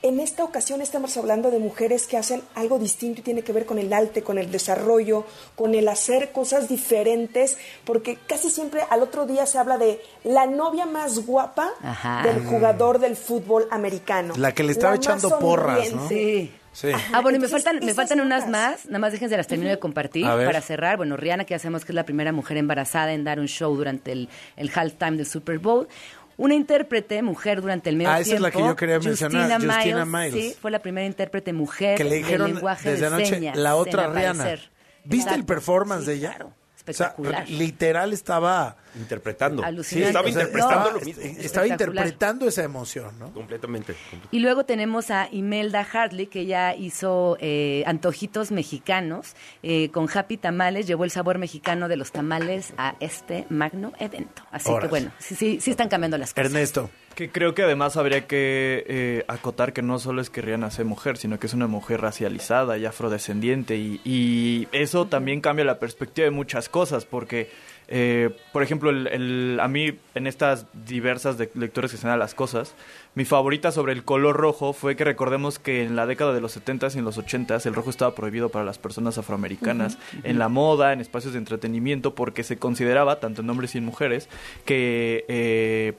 Speaker 11: En esta ocasión estamos hablando de mujeres que hacen algo distinto y tiene que ver con el arte, con el desarrollo, con el hacer cosas diferentes, porque casi siempre al otro día se habla de la novia más guapa
Speaker 8: Ajá.
Speaker 11: del jugador del fútbol americano.
Speaker 10: La que le estaba echando porras, ¿no?
Speaker 11: sonriente.
Speaker 10: Sí.
Speaker 8: Ah, bueno, y me faltan, me faltan unas más, nada más déjense las termino de compartir para cerrar. Bueno, Rihanna, que ya sabemos que es la primera mujer embarazada en dar un show durante el, el halftime del Super Bowl. Una intérprete mujer durante el medio
Speaker 10: Ah, esa es la
Speaker 8: tiempo,
Speaker 10: que yo quería mencionar,
Speaker 8: Justina
Speaker 10: Justina
Speaker 8: Miles,
Speaker 10: Miles.
Speaker 8: Sí, fue la primera intérprete mujer
Speaker 10: que le
Speaker 8: del
Speaker 10: dijeron
Speaker 8: lenguaje
Speaker 10: desde
Speaker 8: de
Speaker 10: anoche
Speaker 8: señas
Speaker 10: la otra Rihanna. ¿Viste el
Speaker 8: Exacto.
Speaker 10: performance
Speaker 8: Sí,
Speaker 10: de ella?
Speaker 8: claro.
Speaker 10: O sea,
Speaker 8: Espectacular.
Speaker 10: literal estaba
Speaker 23: Interpretando.
Speaker 8: Alucinante.
Speaker 23: estaba
Speaker 10: o sea,
Speaker 23: interpretando lo mismo.
Speaker 10: Estaba interpretando esa emoción, ¿no?
Speaker 23: Completamente.
Speaker 8: Y luego tenemos a Imelda Hartley, que ya hizo eh, antojitos mexicanos eh, con Happy Tamales, llevó el sabor mexicano de los tamales a este magno evento. Así que bueno, sí, sí, sí están cambiando las cosas.
Speaker 10: Ernesto.
Speaker 22: Que creo que además habría que eh, acotar que no solo es que Rihanna sea mujer, sino que es una mujer racializada y afrodescendiente. Y, y eso también cambia la perspectiva de muchas cosas, porque, eh, por ejemplo, el, el- a mí en estas diversas de- lecturas que se dan a las cosas, mi favorita sobre el color rojo fue que recordemos que en la década de los 70s y en los 80s el rojo estaba prohibido para las personas afroamericanas en la moda, en espacios de entretenimiento, porque se consideraba, tanto en hombres y en mujeres, que... eh,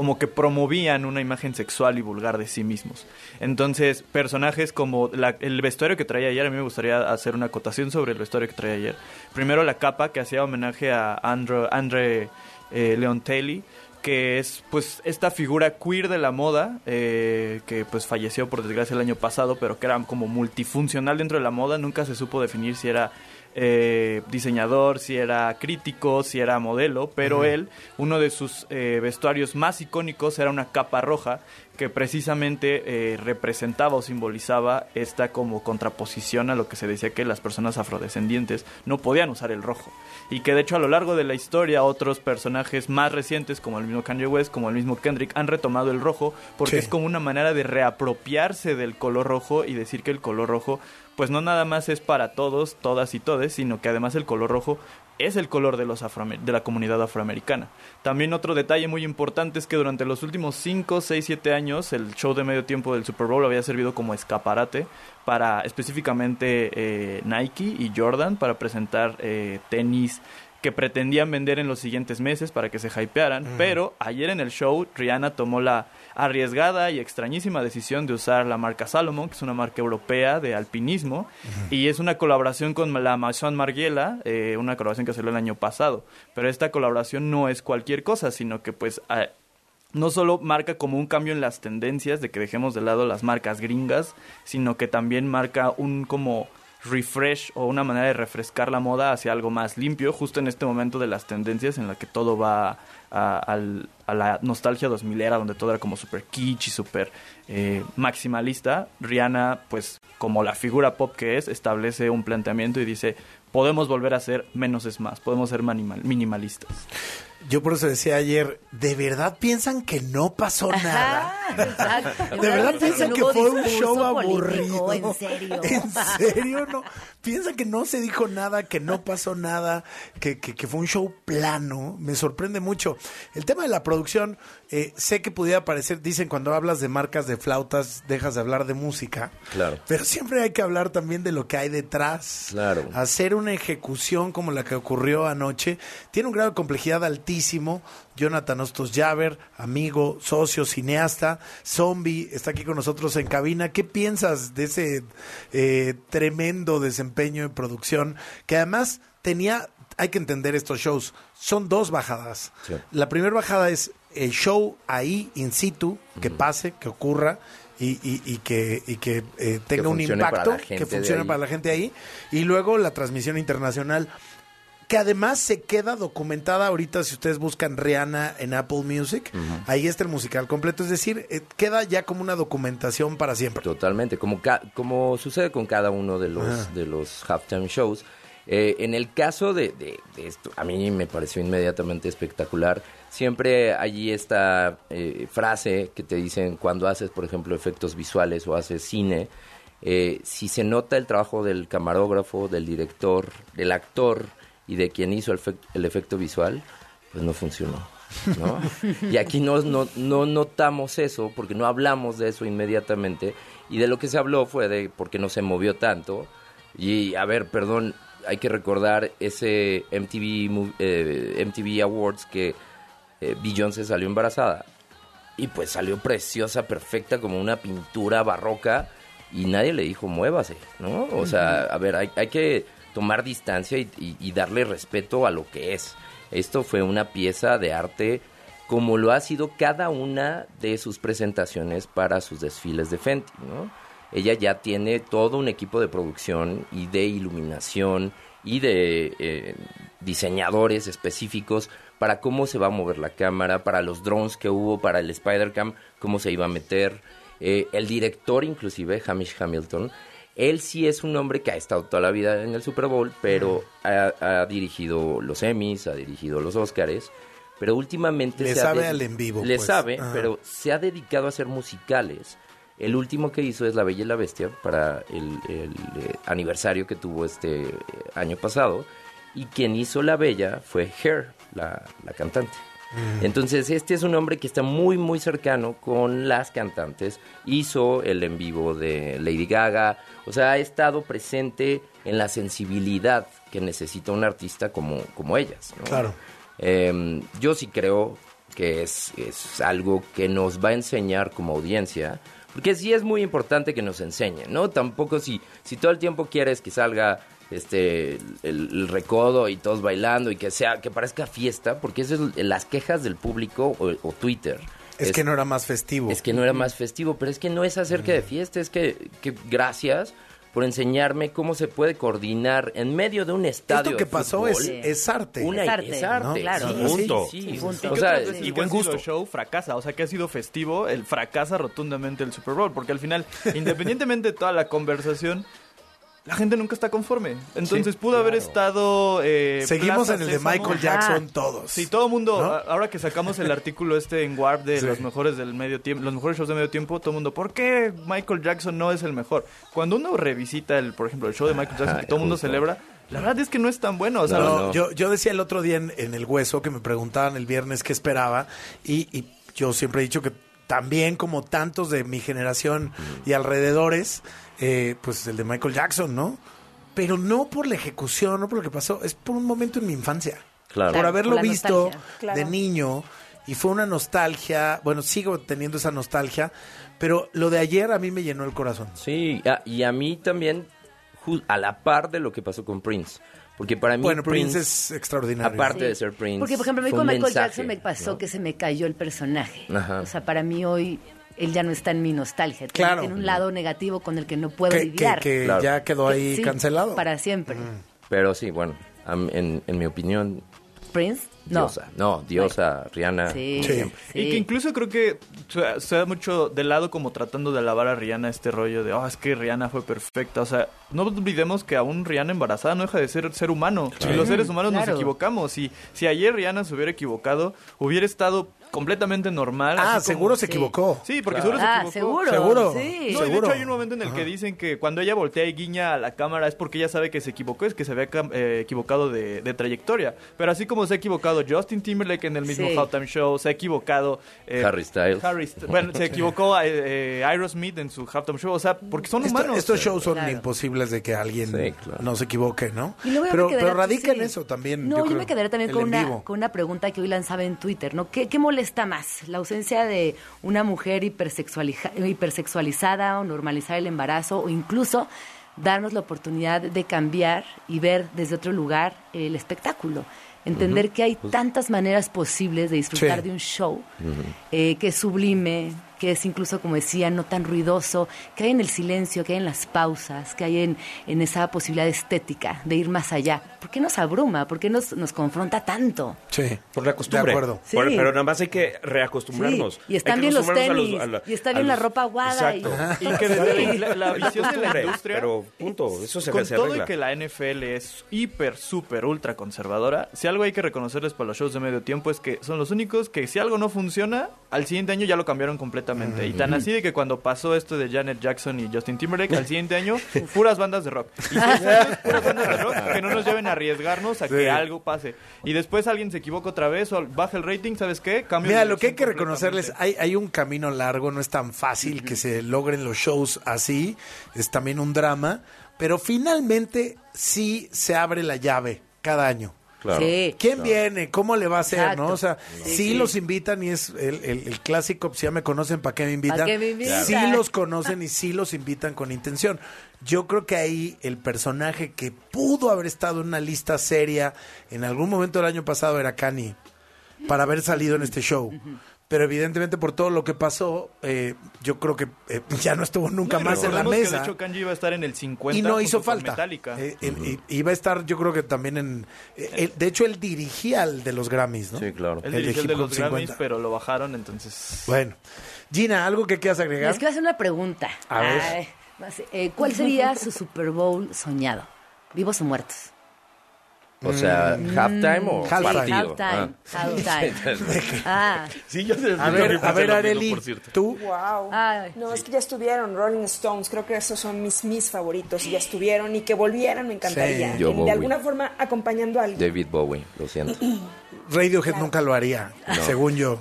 Speaker 22: como que promovían una imagen sexual y vulgar de sí mismos. Entonces, personajes como la- el vestuario que traía ayer, a mí me gustaría hacer una acotación sobre el vestuario que traía ayer. Primero la capa que hacía homenaje a Andrew, Andre eh, Leontelli, que es pues esta figura queer de la moda, eh, que pues falleció por desgracia el año pasado, pero que era como multifuncional dentro de la moda, nunca se supo definir si era eh, diseñador, si era crítico, si era modelo, pero él, uno de sus eh, vestuarios más icónicos era una capa roja que precisamente eh, representaba o simbolizaba esta como contraposición a lo que se decía que las personas afrodescendientes no podían usar el rojo. Y que de hecho a lo largo de la historia otros personajes más recientes como el mismo Kanye West, como el mismo Kendrick han retomado el rojo porque
Speaker 10: Sí.
Speaker 22: es como una manera de reapropiarse del color rojo y decir que el color rojo pues no nada más es para todos, todas y todes, sino que además el color rojo es el color de, los de la comunidad afroamericana. También otro detalle muy importante es que durante los últimos 5, 6, 7 años el show de medio tiempo del Super Bowl había servido como escaparate para específicamente eh, Nike y Jordan para presentar eh, tenis que pretendían vender en los siguientes meses para que se hypearan, pero ayer en el show Rihanna tomó la arriesgada y extrañísima decisión de usar la marca Salomon, que es una marca europea de alpinismo, y es una colaboración con la Maison Margiela, eh, una colaboración que salió el año pasado, pero esta colaboración no es cualquier cosa, sino que pues no solo marca como un cambio en las tendencias de que dejemos de lado las marcas gringas, sino que también marca un como refresh o una manera de refrescar la moda hacia algo más limpio, justo en este momento de las tendencias en la que todo va a, al- a la nostalgia 2000 era, donde todo era como super kitsch y super eh, maximalista. Rihanna, pues como la figura pop que es, establece un planteamiento y dice, podemos volver a ser menos es más, podemos ser manimal- minimalistas.
Speaker 10: Yo por eso decía ayer, ¿de verdad piensan que no pasó nada? ¿De verdad piensan que fue un show aburrido?
Speaker 8: En serio.
Speaker 10: ¿En serio? No. Piensan que no se dijo nada, que no pasó nada, que, que- que fue un show plano. Me sorprende mucho. El tema de la producción, eh, sé que pudiera parecer, dicen cuando hablas de marcas de flautas, dejas de hablar de música.
Speaker 24: Claro.
Speaker 10: Pero siempre hay que hablar también de lo que hay detrás.
Speaker 24: Claro.
Speaker 10: Hacer una ejecución como la que ocurrió anoche tiene un grado de complejidad altísimo. Jonathan Ostos Javer, amigo, socio, cineasta, zombie, está aquí con nosotros en cabina. ¿Qué piensas de ese eh, tremendo desempeño en producción? Que además tenía, hay que entender estos shows, son dos bajadas.
Speaker 24: Sí.
Speaker 10: La primera bajada es el show ahí, in situ, que pase, que ocurra. Y, y- y que, y que eh, tenga un impacto, que funcione para la gente ahí. Y luego la transmisión internacional, que además se queda documentada ahorita si ustedes buscan Rihanna en Apple Music. Ahí está el musical completo. Es decir, eh, queda ya como una documentación para siempre.
Speaker 24: Totalmente, como, ca- como sucede con cada uno de los,
Speaker 10: Ajá.
Speaker 24: de los halftime shows. Eh, en el caso de, de- de esto, a mí me pareció inmediatamente espectacular. Siempre allí esta eh, frase que te dicen cuando haces, por ejemplo, efectos visuales o haces cine, eh, si se nota el trabajo del camarógrafo, del director, del actor y de quien hizo el, el efecto visual, pues no funcionó. ¿no? Y aquí no, no, no notamos eso porque no hablamos de eso inmediatamente y de lo que se habló fue de por qué no se movió tanto y a ver, perdón, hay que recordar ese MTV, eh, MTV Awards que eh, Beyoncé salió embarazada y pues salió preciosa, perfecta como una pintura barroca y nadie le dijo muévase, ¿no? O sea, a ver, hay, hay que tomar distancia y, y- darle respeto a lo que es. Esto fue una pieza de arte como lo ha sido cada una de sus presentaciones para sus desfiles de Fenty, ¿no? Ella ya tiene todo un equipo de producción y de iluminación y de eh, diseñadores específicos para cómo se va a mover la cámara, para los drones que hubo, para el Spider-Cam, cómo se iba a meter. Eh, el director inclusive, Hamish Hamilton, él sí es un hombre que ha estado toda la vida en el Super Bowl, pero ha, ha dirigido los Emmys, ha dirigido los Oscars, pero últimamente...
Speaker 10: Le
Speaker 24: se ha
Speaker 10: sabe
Speaker 24: de-
Speaker 10: al en vivo,
Speaker 24: Le
Speaker 10: pues.
Speaker 24: sabe,
Speaker 10: Ajá.
Speaker 24: pero se ha dedicado a hacer musicales. El último que hizo es La Bella y la Bestia para el, el, eh, aniversario que tuvo este eh, año pasado. Y quien hizo La Bella fue Her, la, la cantante.
Speaker 10: Mm.
Speaker 24: Entonces, este es un hombre que está muy, muy cercano con las cantantes. Hizo el en vivo de Lady Gaga. O sea, ha estado presente en la sensibilidad que necesita un artista como, como ellas. ¿no?
Speaker 10: Claro.
Speaker 24: Eh, yo sí creo que es, es algo que nos va a enseñar como audiencia. Porque sí es muy importante que nos enseñen, ¿no? Tampoco si, si todo el tiempo quieres que salga este el, el recodo y todos bailando y que sea que parezca fiesta, porque eso es las quejas del público o, o Twitter.
Speaker 10: Es, que no era más festivo.
Speaker 24: Es que no era más festivo, pero es que no es acerca de fiesta, es que, que gracias por enseñarme cómo se puede coordinar en medio de un estadio
Speaker 10: Esto que
Speaker 24: de
Speaker 10: pasó
Speaker 24: fútbol.
Speaker 10: es, es arte.
Speaker 24: Una-
Speaker 8: Es arte,
Speaker 24: es arte,
Speaker 8: ¿no? Claro.
Speaker 24: sí,
Speaker 23: Punto.
Speaker 24: sí,
Speaker 8: Sí,
Speaker 24: sí.
Speaker 8: punto.
Speaker 24: O
Speaker 22: ¿Qué
Speaker 24: sea,
Speaker 22: otras veces
Speaker 10: y
Speaker 22: el
Speaker 10: buen gusto.
Speaker 22: show fracasa? O sea, que ha sido festivo, el fracasa rotundamente el Super Bowl, porque al final, independientemente de toda la conversación, la gente nunca está conforme. Entonces
Speaker 10: Sí,
Speaker 22: pudo haber estado... eh,
Speaker 10: Seguimos
Speaker 22: Plaza
Speaker 10: en el de. Michael Jackson todos.
Speaker 22: Sí, todo el mundo, ahora que sacamos el artículo este en Warp de
Speaker 10: Sí.
Speaker 22: los mejores del medio tiempo, los mejores shows de medio tiempo, todo el mundo, ¿por qué Michael Jackson no es el mejor? Cuando uno revisita el, por ejemplo, el show de Michael Jackson que todo el mundo celebra, la verdad es que no es tan bueno, o sea,
Speaker 10: no. Yo, yo decía el otro día en, en el hueso que me preguntaban el viernes qué esperaba y, y yo siempre he dicho que también como tantos de mi generación y alrededores, eh, pues el de Michael Jackson, ¿no? Pero no por la ejecución, no por lo que pasó, es por un momento en mi infancia.
Speaker 24: Claro.
Speaker 10: Por haberlo
Speaker 8: por
Speaker 10: visto.
Speaker 11: Claro.
Speaker 10: de niño y fue una nostalgia, bueno, sigo teniendo esa nostalgia, pero lo de ayer a mí me llenó el corazón.
Speaker 24: Sí, a- y a mí también, a la par de lo que pasó con Prince. Porque para mí
Speaker 10: Bueno, Prince,
Speaker 24: Prince,
Speaker 10: es extraordinario.
Speaker 24: aparte
Speaker 8: Sí.
Speaker 24: de ser Prince,
Speaker 8: Porque, por ejemplo, a mí con Michael
Speaker 24: mensaje,
Speaker 8: Jackson me pasó
Speaker 24: ¿no?
Speaker 8: que se me cayó el personaje.
Speaker 24: Ajá.
Speaker 8: O sea, para mí hoy él ya no está en mi nostalgia. Tiene-
Speaker 10: Claro.
Speaker 8: Tiene un lado negativo con el que no puedo
Speaker 10: que,
Speaker 8: lidiar.
Speaker 10: que
Speaker 24: Claro.
Speaker 10: ya quedó
Speaker 8: Que
Speaker 10: ahí
Speaker 8: sí,
Speaker 10: cancelado.
Speaker 8: Para siempre.
Speaker 24: Pero sí, bueno, en, en mi opinión,
Speaker 8: Prince, no.
Speaker 24: diosa. No, diosa, Rihanna.
Speaker 8: Sí,
Speaker 10: Sí.
Speaker 8: sí.
Speaker 22: Y que incluso creo que se, se da mucho de lado como tratando de alabar a Rihanna este rollo de, oh, es que Rihanna fue perfecta. O sea, no olvidemos que aún Rihanna embarazada no deja de ser ser humano. Y los seres humanos
Speaker 8: Claro.
Speaker 22: nos equivocamos. Y si ayer Rihanna se hubiera equivocado, hubiera estado completamente normal.
Speaker 10: Ah,
Speaker 22: así como-
Speaker 10: seguro se
Speaker 22: Sí.
Speaker 10: equivocó.
Speaker 22: Sí, porque
Speaker 24: Claro.
Speaker 22: seguro se
Speaker 8: Ah,
Speaker 22: equivocó.
Speaker 8: seguro.
Speaker 10: Seguro.
Speaker 8: Sí.
Speaker 22: No, y de hecho hay un momento en el que dicen que cuando ella voltea y guiña a la cámara es porque ella sabe que se equivocó, es que se había eh, equivocado de, de trayectoria. Pero así como se ha equivocado Justin Timberlake en el mismo
Speaker 8: Sí.
Speaker 22: Halftime Show, se ha equivocado... eh,
Speaker 24: Harry Styles.
Speaker 22: Harry St- bueno, se equivocó eh, eh, Aerosmith en su Halftime Show, o sea, porque son
Speaker 10: Esto-
Speaker 22: humanos.
Speaker 10: estos shows son
Speaker 8: Claro.
Speaker 10: imposibles de que alguien
Speaker 24: Sí, claro.
Speaker 10: no se equivoque, ¿no?
Speaker 8: Y luego
Speaker 10: pero, pero radica en eso también.
Speaker 8: No, yo,
Speaker 10: creo,
Speaker 8: me quedaría también con una, con una pregunta que hoy lanzaba en Twitter, ¿no? ¿Qué, qué molesta más? ¿La ausencia de una mujer hipersexualiza- hipersexualizada o normalizar el embarazo o incluso darnos la oportunidad de cambiar y ver desde otro lugar el espectáculo? Entender que hay tantas maneras posibles de disfrutar
Speaker 10: Sí.
Speaker 8: de un show eh, que es sublime, que es incluso, como decía, no tan ruidoso, que hay en el silencio, que hay en las pausas, que hay en, en esa posibilidad estética de ir más allá. ¿Por qué nos abruma? ¿Por qué nos, nos confronta tanto?
Speaker 10: Sí.
Speaker 23: Por la costumbre.
Speaker 10: De acuerdo.
Speaker 8: Sí.
Speaker 23: Por- pero nada más hay que reacostumbrarnos.
Speaker 8: Sí, y están bien los tenis,
Speaker 23: a a
Speaker 8: y está bien la ropa aguada. y-
Speaker 23: Exacto.
Speaker 22: Y que desde la, la visión de la industria...
Speaker 23: Pero punto, eso se,
Speaker 22: con
Speaker 23: se
Speaker 22: todo y que la NFL es hiper, súper, ultra conservadora, si algo hay que reconocerles para los shows de medio tiempo es que son los únicos que si algo no funciona, al siguiente año ya lo cambiaron completamente. Y tan así de que cuando pasó esto de Janet Jackson y Justin Timberlake, al siguiente año, puras bandas de rock. Y puras bandas de rock que no nos lleven a arriesgarnos a
Speaker 10: Sí.
Speaker 22: que algo pase. Y después alguien se equivoca otra vez o baja el rating, ¿sabes qué? Cambio
Speaker 10: Mira, lo que hay que reconocerles, hay, hay un camino largo, no es tan fácil que se logren los shows así, es también un drama, pero finalmente sí se abre la llave cada año.
Speaker 24: Claro.
Speaker 8: Sí.
Speaker 10: ¿Quién viene? ¿Cómo le va a hacer?
Speaker 8: Exacto.
Speaker 10: ¿no? O sea,
Speaker 8: Sí,
Speaker 10: sí,
Speaker 8: sí.
Speaker 10: los invitan y es el, el- el clásico, pues ya me conocen, ¿para qué me invitan?
Speaker 8: ¿Pa' qué me invitan?
Speaker 10: Sí los conocen y sí los invitan con intención. Yo creo que ahí el personaje que pudo haber estado en una lista seria en algún momento del año pasado era Kanye, para haber salido en este show. Pero evidentemente por todo lo que pasó, eh, yo creo que eh, ya no estuvo nunca
Speaker 22: No,
Speaker 10: más en la
Speaker 22: recordemos que,
Speaker 10: mesa.
Speaker 22: de hecho, Kanji iba a estar en el 50
Speaker 10: y no hizo falta.
Speaker 22: Metallica.
Speaker 10: Eh, i- iba a estar, yo creo que también en. eh, de hecho, él dirigía el de los Grammys, ¿no?
Speaker 24: Sí, claro.
Speaker 22: Él
Speaker 10: el de
Speaker 22: dirigió el de los Grammys,
Speaker 10: 50.
Speaker 22: pero lo bajaron, entonces...
Speaker 10: Bueno, Gina, ¿algo que quieras agregar?
Speaker 8: Les quiero hacer una pregunta.
Speaker 10: A ver.
Speaker 8: Eh, ¿Cuál sería su Super Bowl soñado? ¿Vivos o muertos?
Speaker 24: O sea, halftime o
Speaker 10: Mm. Halftime.
Speaker 24: partido.
Speaker 8: Halftime.
Speaker 24: Ah.
Speaker 8: Halftime. Ah,
Speaker 23: Sí, yo
Speaker 10: A ver, a ver, Areli, tú.
Speaker 11: Wow.
Speaker 8: Ay,
Speaker 11: no, es que ya estuvieron Rolling Stones, creo que esos son mis mis favoritos y ya estuvieron y que volvieran me encantaría.
Speaker 10: Sí.
Speaker 24: Yo
Speaker 11: de alguna forma acompañando a alguien.
Speaker 24: David Bowie, lo siento.
Speaker 10: Radiohead nunca lo haría, según yo.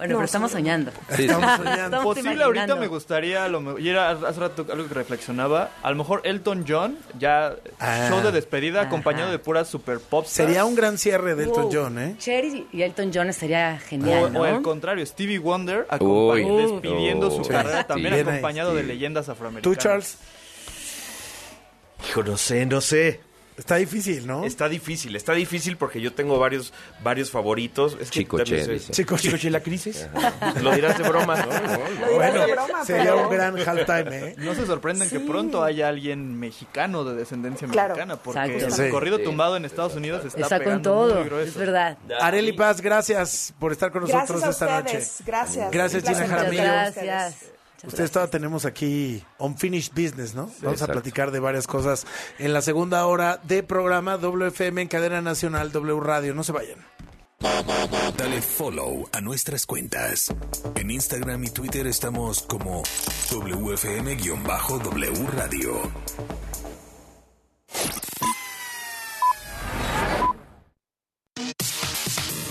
Speaker 8: Bueno,
Speaker 11: No,
Speaker 8: pero estamos
Speaker 11: sí.
Speaker 8: soñando.
Speaker 24: Sí,
Speaker 10: Estamos soñando.
Speaker 8: Estamos
Speaker 22: Posible ahorita
Speaker 8: imaginando.
Speaker 22: me gustaría, lo me- y era hace rato algo que reflexionaba, a lo mejor Elton John, ya
Speaker 10: Ah.
Speaker 22: show de despedida
Speaker 8: Ajá.
Speaker 22: acompañado de puras super pop stars.
Speaker 10: Sería un gran cierre de Elton
Speaker 8: Wow.
Speaker 10: John, ¿eh?
Speaker 8: Cher y Elton John estaría
Speaker 22: O,
Speaker 8: genial, ¿no?
Speaker 22: o al contrario, Stevie Wonder despidiendo
Speaker 24: Oh,
Speaker 22: su
Speaker 24: sí.
Speaker 22: carrera también acompañado de leyendas afroamericanas.
Speaker 10: ¿Tú, Charles?
Speaker 23: Hijo, no sé, no sé.
Speaker 10: Está difícil, ¿no?
Speaker 23: Está difícil, está difícil porque yo tengo varios varios favoritos. Es que también
Speaker 24: dice.
Speaker 10: Chicoche.
Speaker 23: Chicoche, la crisis. Lo dirás de broma, ¿no? No,
Speaker 10: Bueno,
Speaker 11: de broma,
Speaker 10: sería
Speaker 11: pero-
Speaker 10: un gran halftime, ¿eh?
Speaker 22: No se sorprenden que pronto haya alguien mexicano de descendencia
Speaker 11: Claro.
Speaker 22: mexicana, porque
Speaker 8: Exacto.
Speaker 22: el
Speaker 10: Sí.
Speaker 22: corrido
Speaker 24: Sí.
Speaker 22: tumbado en Estados Unidos está,
Speaker 8: Está con
Speaker 22: pegando
Speaker 8: todo,
Speaker 22: muy grueso.
Speaker 8: es verdad.
Speaker 10: Areli Paz, gracias por estar con nosotros
Speaker 11: Gracias a
Speaker 10: esta
Speaker 11: ustedes.
Speaker 10: noche.
Speaker 11: Gracias.
Speaker 10: Gracias,
Speaker 11: Un placer
Speaker 10: Gina Jaramillo.
Speaker 11: ustedes.
Speaker 8: Gracias.
Speaker 10: Ustedes todavía tenemos aquí Unfinished Business, ¿no? Vamos a platicar de varias cosas en la segunda hora de programa WFM en cadena nacional W Radio. No se vayan.
Speaker 25: Dale follow a nuestras cuentas. En Instagram y Twitter estamos como WFM-W Radio.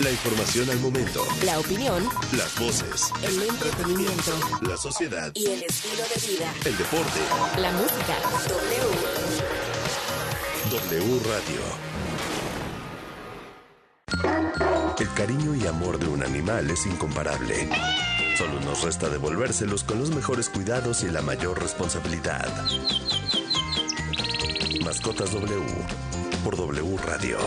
Speaker 1: La información al momento.
Speaker 5: La opinión,
Speaker 1: Las voces.
Speaker 5: el entretenimiento
Speaker 1: La sociedad.
Speaker 5: y el estilo de vida.
Speaker 1: El deporte.
Speaker 5: La música. W.
Speaker 1: W Radio. El cariño y amor de un animal es incomparable. Solo nos resta devolvérselos con los mejores cuidados y la mayor responsabilidad. Mascotas W por W Radio.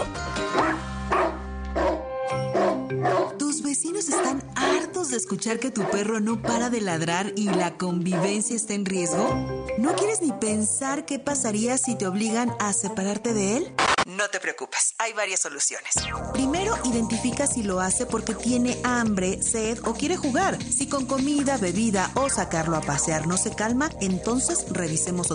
Speaker 7: Tus vecinos están hartos de escuchar que tu perro no para de ladrar y la convivencia está en riesgo. ¿No quieres ni pensar qué pasaría si te obligan a separarte de él? No te preocupes, hay varias soluciones. Primero, identifica si lo hace porque tiene hambre, sed o quiere jugar. Si con comida, bebida o sacarlo a pasear no se calma, entonces revisemos otras